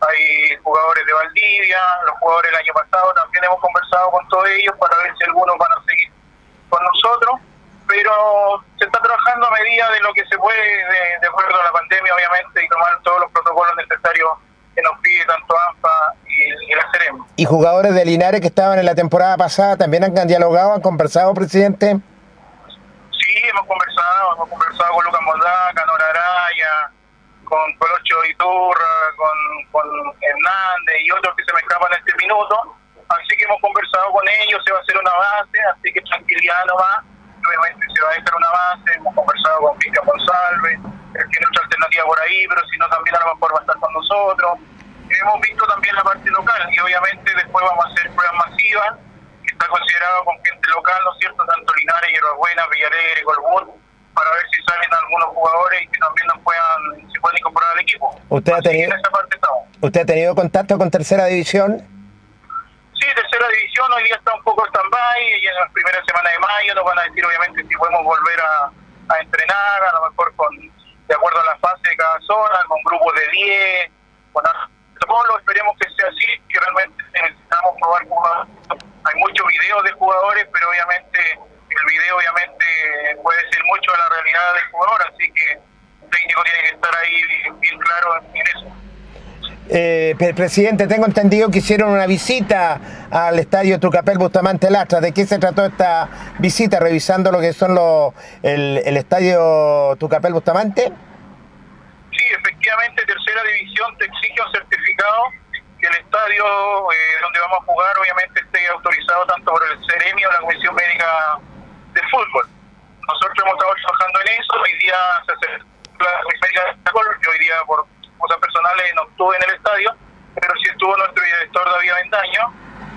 hay jugadores de Valdivia, los jugadores del año pasado, también hemos conversado con todos ellos para ver si algunos van a seguir con nosotros, pero se está trabajando a medida de lo que se puede, de, de acuerdo a la pandemia obviamente, y tomar todos los protocolos necesarios que nos pide tanto ANFA y, y la. ¿Y jugadores de Linares que estaban en la temporada pasada también han dialogado, han conversado, presidente? hemos conversado con Lucas Moldaca, Nora Araya, con Colocho Iturra, con, con Hernández y otros que se me escapan en este minuto. Así que hemos conversado con ellos, se va a hacer una base, así que tranquilidad nomás. Obviamente se va a dejar una base, hemos conversado con Cristian González, él tiene otra alternativa por ahí, pero si no también a lo mejor va a estar con nosotros. Hemos visto también la parte local y obviamente después vamos a hacer pruebas masivas, que está considerado con gente local, ¿no es cierto? Tanto Linares, Hierbabuena, Villalegre, Colbún, para ver si salen algunos jugadores y que también nos puedan, se puedan incorporar al equipo. ¿Usted ha, tenido. ¿Usted ha tenido contacto con Tercera División? Sí, tercera división hoy día está un poco stand-by y en la primera semana de mayo nos van a decir obviamente si podemos volver a, entrenar, a lo mejor con de acuerdo a la fase de cada zona, con grupos de 10, con protocolo, esperemos que sea así, que realmente necesitamos probar jugadores. Hay muchos videos de jugadores, pero obviamente el video obviamente puede decir mucho de la realidad del jugador, así que el técnico tiene que estar ahí bien claro en eso. Eh, pre- presidente, tengo entendido que hicieron una visita al estadio Trucapel Bustamante Lastra. ¿De qué se trató esta visita? Revisando lo que son los el, estadio Trucapel Bustamante. Sí, efectivamente, tercera división te exige un certificado que el estadio eh, donde vamos a jugar obviamente esté autorizado tanto por el CEREMI o la Comisión Médica de Fútbol. Nosotros hemos estado trabajando en eso, hoy día se hace la Comisión Médica de Fútbol, hoy día por cosas personales no estuve en el estadio, pero sí estuvo nuestro director David Avendaño,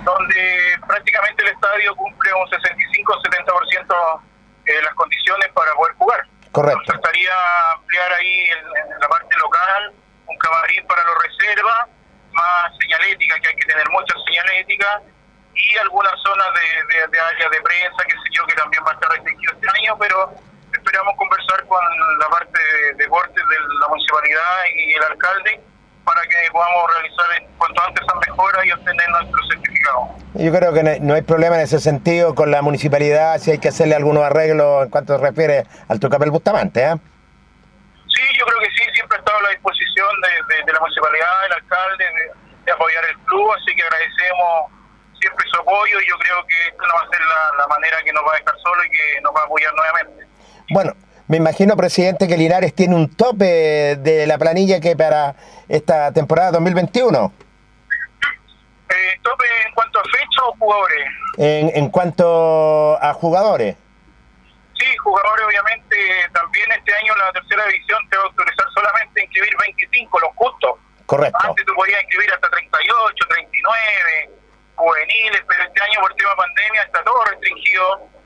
donde prácticamente el estadio cumple un 65-70% eh, las condiciones para poder jugar. Correcto. Nos faltaría ampliar ahí en, en la parte local un camarín para los reservas, más señalética, que hay que tener mucha señalética, y algunas zonas de, de, de área de prensa, que sé yo, que también va a estar restringido este año, pero esperamos conversar con la parte de deportes de la municipalidad y el alcalde para que podamos realizar en cuanto antes esa mejora y obtener nuestro certificado. Yo creo que no hay, problema en ese sentido con la municipalidad, si hay que hacerle algunos arreglos en cuanto se refiere al Trucapel Bustamante. ¿eh? Sí, yo creo que sí, siempre ha estado a la disposición de, de- de la municipalidad, del alcalde, de, de apoyar el club, así que agradecemos siempre su apoyo y yo creo que esta no va a ser la, la manera que nos va a dejar solo y que nos va a apoyar nuevamente. Bueno, me imagino, presidente, que Linares tiene un tope de la planilla que para esta temporada 2021. Eh, ¿Tope en cuanto a fecha o jugadores? En, en cuanto a jugadores. Sí, jugadores obviamente también este año la tercera división te va a autorizar solamente a inscribir 25, los justos. Correcto. Antes tú podías inscribir hasta 38, 39, juveniles, pero este año por tema pandemia está todo restringido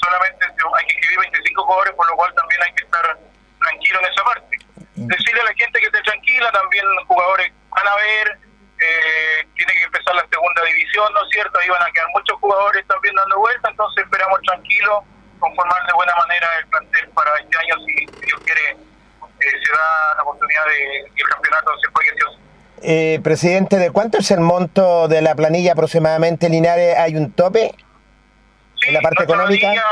solamente hay que inscribir 25 jugadores, por lo cual también hay que estar tranquilo en esa parte. Decirle a la gente que esté tranquila, también los jugadores van a ver, eh, tiene que empezar la segunda división, ¿no es cierto? Ahí van a quedar muchos jugadores también dando vuelta, entonces esperamos tranquilos conformar de buena manera el plantel para este año, si Dios quiere, eh, se da la oportunidad de que el campeonato se juegue sí. Eh, presidente, ¿de cuánto es el monto de la planilla aproximadamente Linares? ¿Hay un tope? ¿En la parte económica? planilla,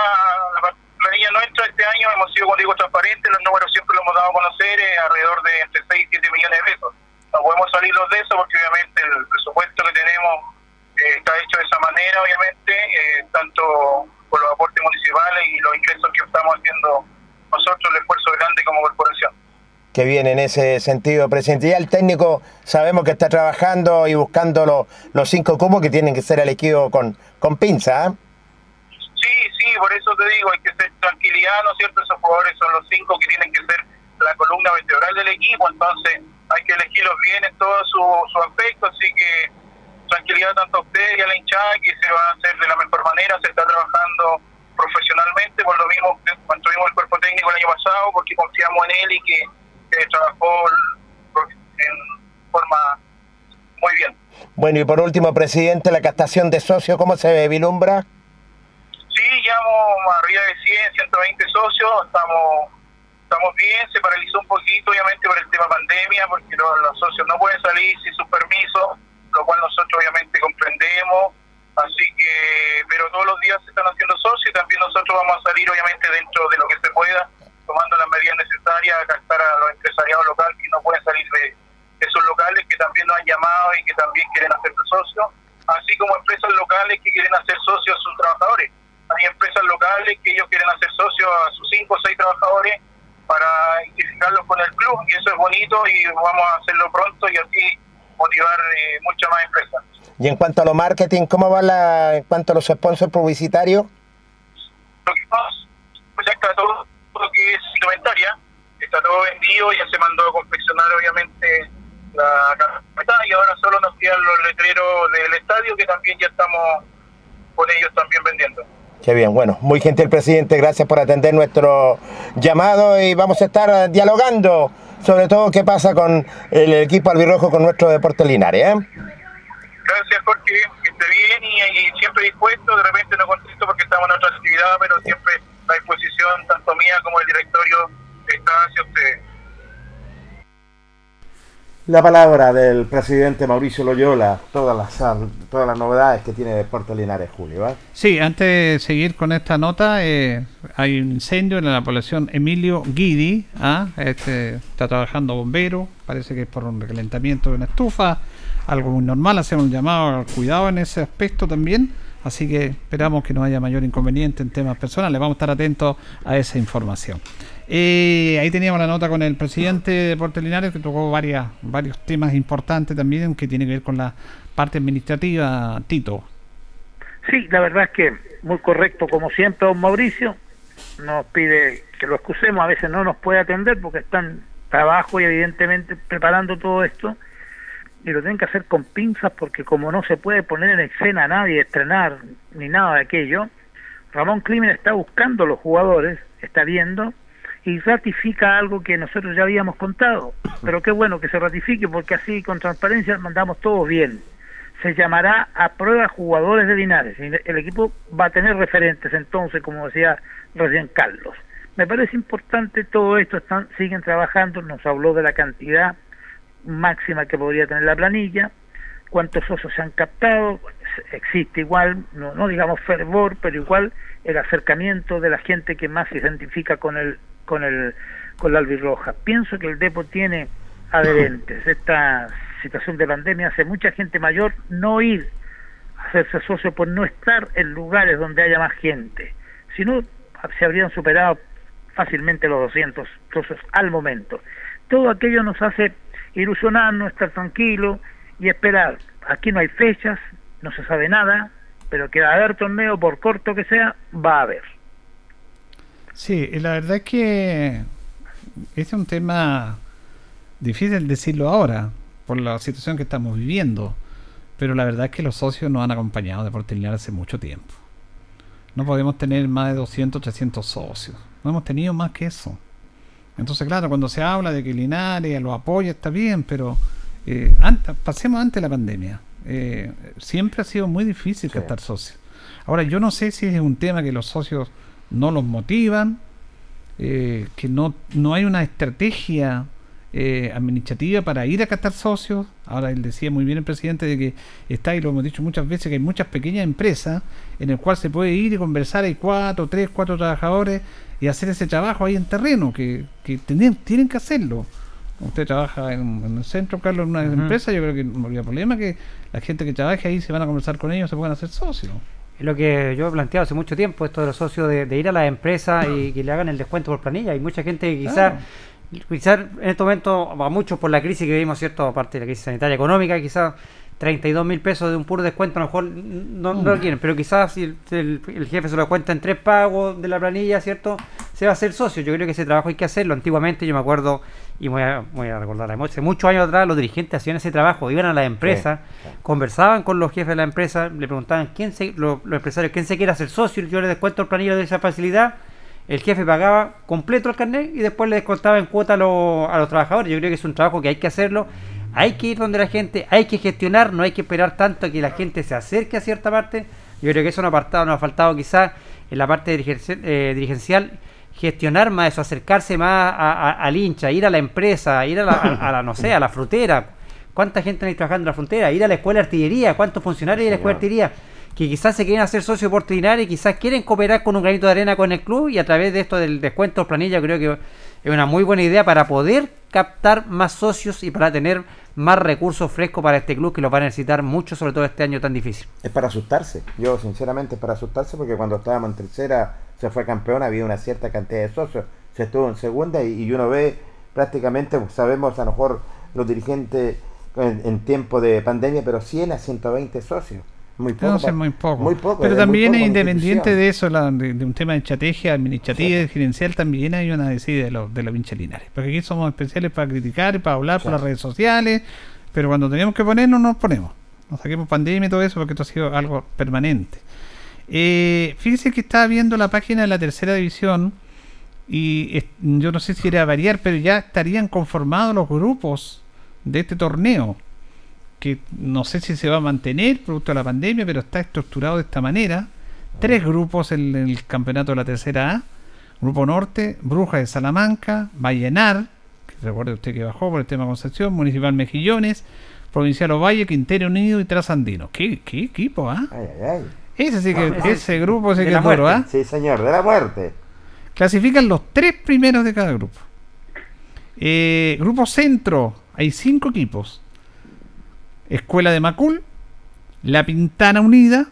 la planilla nuestra este año hemos sido, como digo, transparentes, los números siempre los hemos dado a conocer, eh, alrededor de entre 6 y 7 millones de pesos. No podemos salirnos de eso porque obviamente el presupuesto que tenemos eh, está hecho de esa manera, obviamente, eh, tanto por los aportes municipales y los ingresos que estamos haciendo nosotros, el esfuerzo grande como corporación. Que viene en ese sentido, presidente. Ya el técnico sabemos que está trabajando y buscando los, los cinco cubos que tienen que ser elegidos con, con pinza. ¿ah? Sí, sí, por eso te digo, hay que ser tranquilidad, ¿no es cierto? Esos jugadores son los cinco que tienen que ser la columna vertebral del equipo, entonces hay que elegirlos bien en todo su, su aspecto, así que tranquilidad tanto a usted y a la hinchada, que se va a hacer de la mejor manera, se está trabajando profesionalmente, por lo mismo que cuando tuvimos el cuerpo técnico el año pasado, porque confiamos en él y que, trabajó en forma muy bien. Bueno, y por último, presidente, la captación de socios, ¿cómo se vislumbra? Sí, llevamos arriba de 100, 120 socios, estamos estamos bien, se paralizó un poquito obviamente por el tema pandemia, porque los, los socios no pueden salir sin sus permisos, lo cual nosotros obviamente comprendemos, así que, pero todos los días se están haciendo socios y también nosotros vamos a salir obviamente dentro de lo que se pueda, tomando las medidas necesarias a captar a los empresariados locales que no pueden salir de, de esos locales que también nos han llamado y que también quieren hacerse socios, así como empresas locales que quieren hacer socios a sus trabajadores. Hay empresas locales que ellos quieren hacer socios a sus cinco o seis trabajadores para identificarlos con el club y eso es bonito y vamos a hacerlo pronto y así motivar eh, muchas más empresas. Y en cuanto a lo marketing, ¿cómo va la, en cuanto a los sponsors publicitarios? Lo que más, pues ya está todo lo que es indumentaria, está todo vendido, ya se mandó a confeccionar obviamente la camiseta y ahora solo nos quedan los letreros del estadio que también ya estamos con ellos también vendiendo. Qué bien, bueno, muy gentil presidente, gracias por atender nuestro llamado y vamos a estar dialogando sobre todo qué pasa con el equipo albirrojo con nuestro deporte Linares. ¿eh? Gracias Jorge, que esté bien y, siempre dispuesto, de repente no contesto porque estamos en otra actividad, pero siempre la disposición tanto mía como el directorio está hacia ustedes. La palabra del presidente Mauricio Loyola, todas las, todas las novedades que tiene Deportes Linares, Julio. ¿eh? Sí, antes de seguir con esta nota, eh, hay un incendio en la población Emilio Guidi. ¿ah? Este, está trabajando bombero, parece que es por un recalentamiento de una estufa, algo muy normal. Hacemos un llamado al cuidado en ese aspecto también. Así que esperamos que no haya mayor inconveniente en temas personales. Vamos a estar atentos a esa información. Eh, ahí teníamos la nota con el presidente de Deportes Linares que tocó varias, varios temas importantes también que tiene que ver con la parte administrativa. Tito. Sí, la verdad es que muy correcto como siempre don Mauricio. Nos pide que lo excusemos, a veces no nos puede atender porque están trabajo y evidentemente preparando todo esto y lo tienen que hacer con pinzas porque como no se puede poner en escena a nadie, estrenar ni nada de aquello, Ramón Climen está buscando los jugadores, está viendo y ratifica algo que nosotros ya habíamos contado. Pero qué bueno que se ratifique porque así con transparencia mandamos todos bien. Se llamará a prueba jugadores de Linares. El equipo va a tener referentes entonces, como decía recién Carlos. Me parece importante todo esto, están, siguen trabajando, nos habló de la cantidad máxima que podría tener la planilla, cuántos socios se han captado, existe igual, no, no digamos fervor, pero igual el acercamiento de la gente que más se identifica con el con el con la albirroja. Pienso que el Depo tiene adherentes. Esta situación de pandemia hace mucha gente mayor no ir a hacerse socio por no estar en lugares donde haya más gente. Si no, se habrían superado fácilmente los 200 socios al momento. Todo aquello nos hace ilusionarnos, estar tranquilo y esperar. Aquí no hay fechas, no se sabe nada, pero que va a haber torneo, por corto que sea, va a haber. Sí, y la verdad es que este es un tema difícil decirlo ahora, por la situación que estamos viviendo, pero la verdad es que los socios nos han acompañado de Deportes Linares hace mucho tiempo. No podemos tener más de 200, 300 socios. No hemos tenido más que eso. Entonces, claro, cuando se habla de que Linares lo apoya, está bien, pero eh, antes, pasemos antes de la pandemia. Eh, siempre ha sido muy difícil captar socios. Ahora, yo no sé si es un tema que los socios no los motivan, eh, que no, no hay una estrategia eh, administrativa para ir a captar socios. Ahora él decía muy bien el presidente de que está, y lo hemos dicho muchas veces, que hay muchas pequeñas empresas en el cual se puede ir y conversar, hay cuatro, tres, cuatro trabajadores y hacer ese trabajo ahí en terreno, que, que tienen, tienen que hacerlo. Usted trabaja en, en el centro, Carlos, en una empresa, yo creo que no habría problema que la gente que trabaje ahí se van a conversar con ellos, se puedan hacer socios. Es lo que yo he planteado hace mucho tiempo, esto de los socios, de, de ir a las empresas y que le hagan el descuento por planilla. Hay mucha gente que quizás, quizás en este momento, a muchos por la crisis que vivimos, ¿cierto? Aparte de la crisis sanitaria económica, quizás 32 mil pesos de un puro descuento a lo mejor no, no lo quieren, pero quizás si el, el- el jefe se lo cuenta en tres pagos de la planilla, ¿cierto? Se va a hacer socio. Yo creo que ese trabajo hay que hacerlo. Antiguamente yo me acuerdo, y voy a, voy a recordar, hace muchos años atrás los dirigentes hacían ese trabajo, iban a las empresas, conversaban con los jefes de la empresa, le preguntaban quién se, lo- los empresarios quién se quiere hacer socio, yo le descuento el planillo de esa facilidad, el jefe pagaba completo el carnet y después le descontaba en cuota a, los- a los trabajadores. Yo creo que es un trabajo que hay que hacerlo, hay que ir donde la gente, hay que gestionar, no hay que esperar tanto a que la gente se acerque a cierta parte. Yo creo que eso nos ha, apartado, nos ha faltado quizás en la parte dirigencial, eh, dirigencial gestionar más eso, acercarse más a- a- al hincha, ir a la empresa, ir a la, a- a la, no sé, a la frutera. ¿Cuánta gente hay trabajando en la frontera? Ir a la escuela de artillería, ¿cuántos funcionarios hay en la escuela de artillería? Que quizás se quieren hacer socios por y quizás quieren cooperar con un granito de arena con el club y a través de esto del descuento planilla creo que es una muy buena idea para poder captar más socios y para tener más recursos frescos para este club que los va a necesitar mucho, sobre todo este año tan difícil. Es para asustarse. Yo, sinceramente, es para asustarse porque cuando estábamos en tercera, se fue campeón, había una cierta cantidad de socios. Se estuvo en segunda y, y uno ve prácticamente, pues, sabemos a lo mejor los dirigentes en, en tiempo de pandemia, pero 100 a 120 socios. Muy poco. No muy poco. Muy poco, Pero también es independiente de eso, la- de, de un tema de estrategia administrativa y gerencial, también hay una decide de los de los linares. Porque aquí somos especiales para criticar y para hablar por las redes sociales, pero cuando tenemos que ponernos, nos ponemos. Nos saquemos pandemia y todo eso, porque esto ha sido algo permanente. Eh, fíjese que estaba viendo la página de la tercera división y yo no sé si era variar, pero ya estarían conformados los grupos de este torneo que no sé si se va a mantener producto de la pandemia, pero está estructurado de esta manera. Tres grupos en, el campeonato de la tercera A. Grupo Norte, Brujas de Salamanca, Vallenar, que recuerde usted que bajó por el tema Concepción, Municipal Mejillones, Provincial Ovalle, Quintero Unido y Trasandino. ¿Qué, qué equipo, ah? Ese sí que, Ah, ese grupo sí que es duro. ¿ah? Sí, señor, de la muerte. Clasifican los tres primeros de cada grupo. Eh, grupo Centro, hay cinco equipos. Escuela de Macul, La Pintana Unida,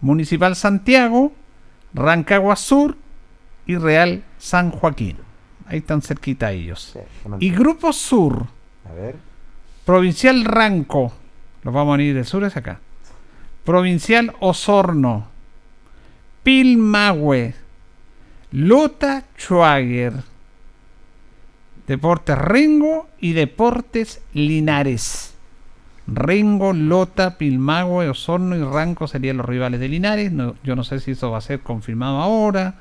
Municipal Santiago, Rancagua Sur y Real San Joaquín. Ahí están cerquita ellos. Y Grupo Sur, A ver. Provincial Ranco, los vamos a ir del sur es acá. Provincial Osorno, Pilmahue, Lota Schwager, Deportes Rengo y Deportes Linares. Rengo, Lota, Pilmahue, Osorno y Ranco serían los rivales de Linares. Yo no sé si eso va a ser confirmado ahora,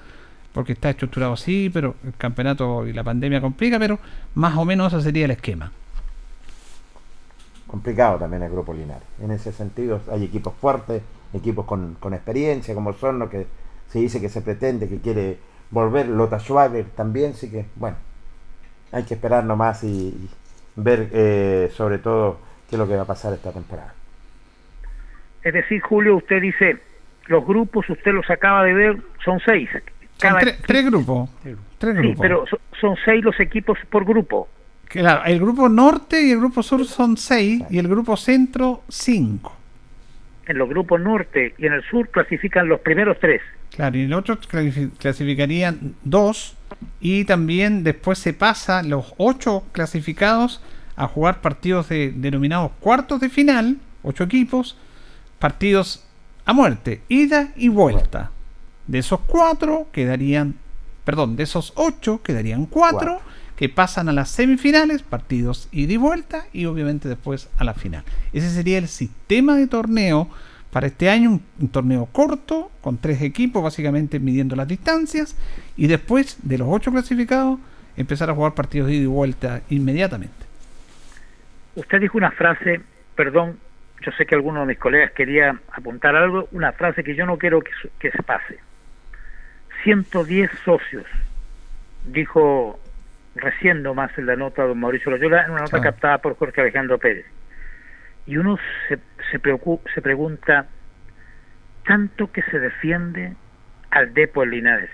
porque está estructurado así, pero el campeonato y la pandemia complica, pero más o menos ese sería el esquema. Complicado también el grupo Linares. En ese sentido hay equipos fuertes, equipos con, con experiencia, como son lo que se dice que se pretende, que quiere volver, Lota Schwager también, sí que, bueno, hay que esperar nomás y, y ver eh, sobre todo qué es lo que va a pasar esta temporada. Es decir, Julio, usted dice, los grupos, usted los acaba de ver, son seis. Son Cada- tre- tres grupos. Tres Sí, grupos. pero so- son seis los equipos por grupo. Claro, el grupo norte y el grupo sur son seis y el grupo centro cinco. En los grupos norte y en el sur clasifican los primeros tres. Claro, y los otros clasi- clasificarían dos y también después se pasa los ocho clasificados a jugar partidos de, denominados cuartos de final, ocho equipos, partidos a muerte, ida y vuelta. De esos cuatro quedarían, perdón, de esos ocho quedarían cuatro que pasan a las semifinales, partidos ida y vuelta y obviamente después a la final. Ese sería el sistema de torneo para este año, un, torneo corto con tres equipos básicamente midiendo las distancias y después de los ocho clasificados empezar a jugar partidos ida y vuelta inmediatamente. Usted dijo una frase, perdón, yo sé que alguno de mis colegas quería apuntar algo, una frase que yo no quiero que se pase. 110 socios, dijo recién nomás en la nota don Mauricio Loyola, en una nota Ah. captada por Jorge Alejandro Pérez. Y uno se, se, preocu- se pregunta, tanto que se defiende al Depo en Linares,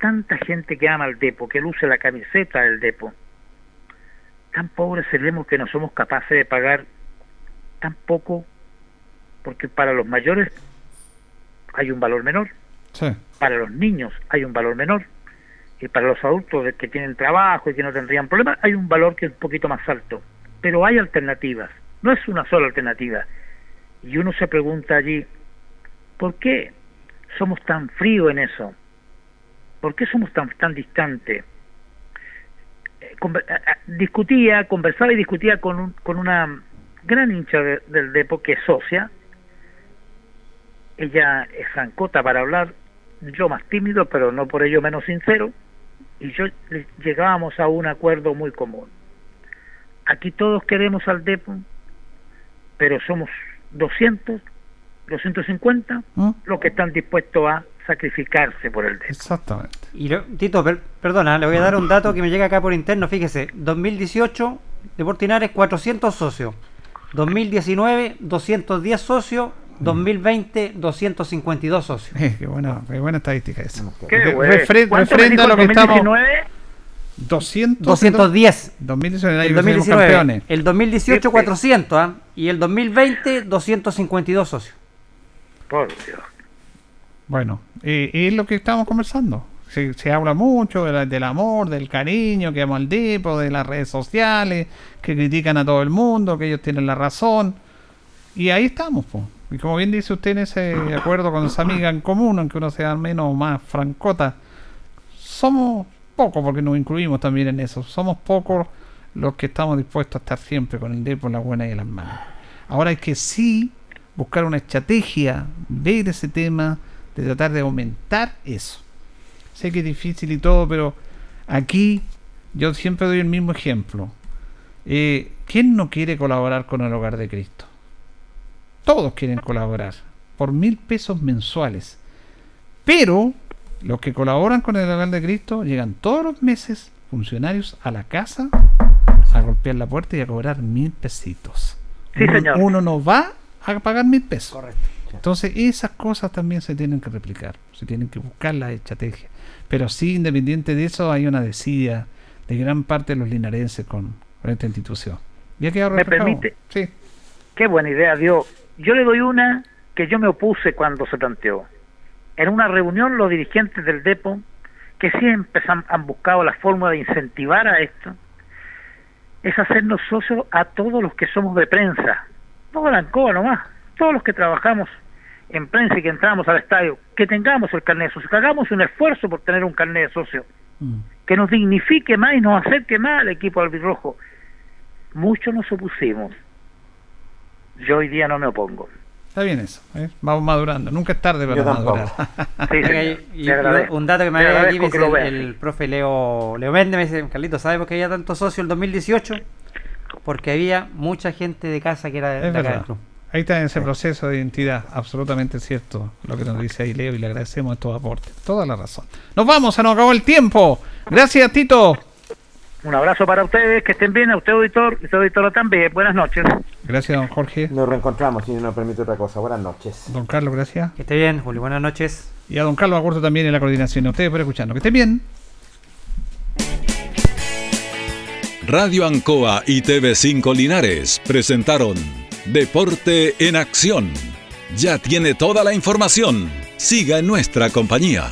tanta gente que ama al Depo, que luce la camiseta del Depo, tan pobres seremos que no somos capaces de pagar tan poco, porque para los mayores hay un valor menor, Sí. para los niños hay un valor menor, y para los adultos que tienen trabajo y que no tendrían problemas hay un valor que es un poquito más alto. Pero hay alternativas, no es una sola alternativa. Y uno se pregunta allí, ¿por qué somos tan fríos en eso? ¿Por qué somos tan, tan distantes? Eh, discutía, conversaba y discutía con, un- con una gran hincha de- del Depo que es socia. Ella es zancota para hablar, yo más tímido, pero no por ello menos sincero. Y yo le- llegábamos a un acuerdo muy común. Aquí todos queremos al Depo, pero somos 200, 250 ¿Mm? los que están dispuestos a sacrificarse por el Depo. Exactamente. Y lo- Tito, per- perdona, le voy a dar un dato que me llega acá por interno. Fíjese, 2018, Deportinares 400 socios. 2019, 210 socios. 2020, 252 socios. Eh, qué, buena, qué buena estadística esa. Qué refre- ¿Cuánto me refrenda lo que en estamos. 2019? 200, 210. 2019, El que salimos 2019. campeones. El 2018 400 ¿ah? y el 2020 252 socios. Por Dios. Bueno, eh, es lo que estamos conversando. Se, se habla mucho de la- del amor, del cariño que amo al Depo, de las redes sociales, que critican a todo el mundo, que ellos tienen la razón. Y ahí estamos, po. Y como bien dice usted en ese acuerdo con esa amiga en común, aunque uno sea menos o más francota, somos pocos, porque nos incluimos también en eso, somos pocos los que estamos dispuestos a estar siempre con el Depo en las buenas y las malas. Ahora hay que sí buscar una estrategia, ver ese tema, de tratar de aumentar eso. Sé que es difícil y todo, pero aquí yo siempre doy el mismo ejemplo. Eh, ¿Quién no quiere colaborar con el Hogar de Cristo? Todos quieren colaborar por mil pesos mensuales. Pero los que colaboran con el Hogar de Cristo llegan todos los meses funcionarios a la casa a golpear la puerta y a cobrar mil pesitos. Sí, uno, señor. uno no va a pagar mil pesos. Entonces esas cosas también se tienen que replicar, se tienen que buscar la estrategia. Pero sí, independiente de eso, hay una desidia de gran parte de los linarenses con, con esta institución. ¿Ya ¿Me permite? Sí. Qué buena idea dio. Yo le doy una que yo me opuse cuando se planteó. En una reunión los dirigentes del DEPO, que siempre han, han buscado la forma de incentivar a esto, es hacernos socios a todos los que somos de prensa. No de la ANCOA nomás, todos los que trabajamos en prensa y que entramos al estadio, que tengamos el carnet de socio, que hagamos un esfuerzo por tener un carnet de socio, que nos dignifique más y nos acerque más al equipo albirrojo. Muchos nos opusimos. Yo hoy día no me opongo. Está bien eso. ¿eh? Vamos madurando. Nunca es tarde para madurar. Sí, señor. y- un dato que me había aquí me el, el profe Leo, Leo Méndez, me dice, Carlito, ¿sabe por qué había tantos socios el 2018? Porque había mucha gente de casa que era de, Es de acá del club. Ahí está ese proceso de identidad, absolutamente cierto lo que nos dice ahí Leo y le agradecemos estos aportes. Toda la razón. Nos vamos, se nos acabó el tiempo. Gracias, Tito. Un abrazo para ustedes, que estén bien, a usted auditor, y usted auditora también. Buenas noches. Gracias, don Jorge. Nos reencontramos, si no nos permite otra cosa. Buenas noches. Don Carlos, gracias. Que esté bien, Julio. Buenas noches. Y a don Carlos Agurto también en la coordinación. A ustedes por escucharnos. Que estén bien. Radio Ancoa y TV5 Linares presentaron Deporte en Acción. Ya tiene toda la información. Siga en nuestra compañía.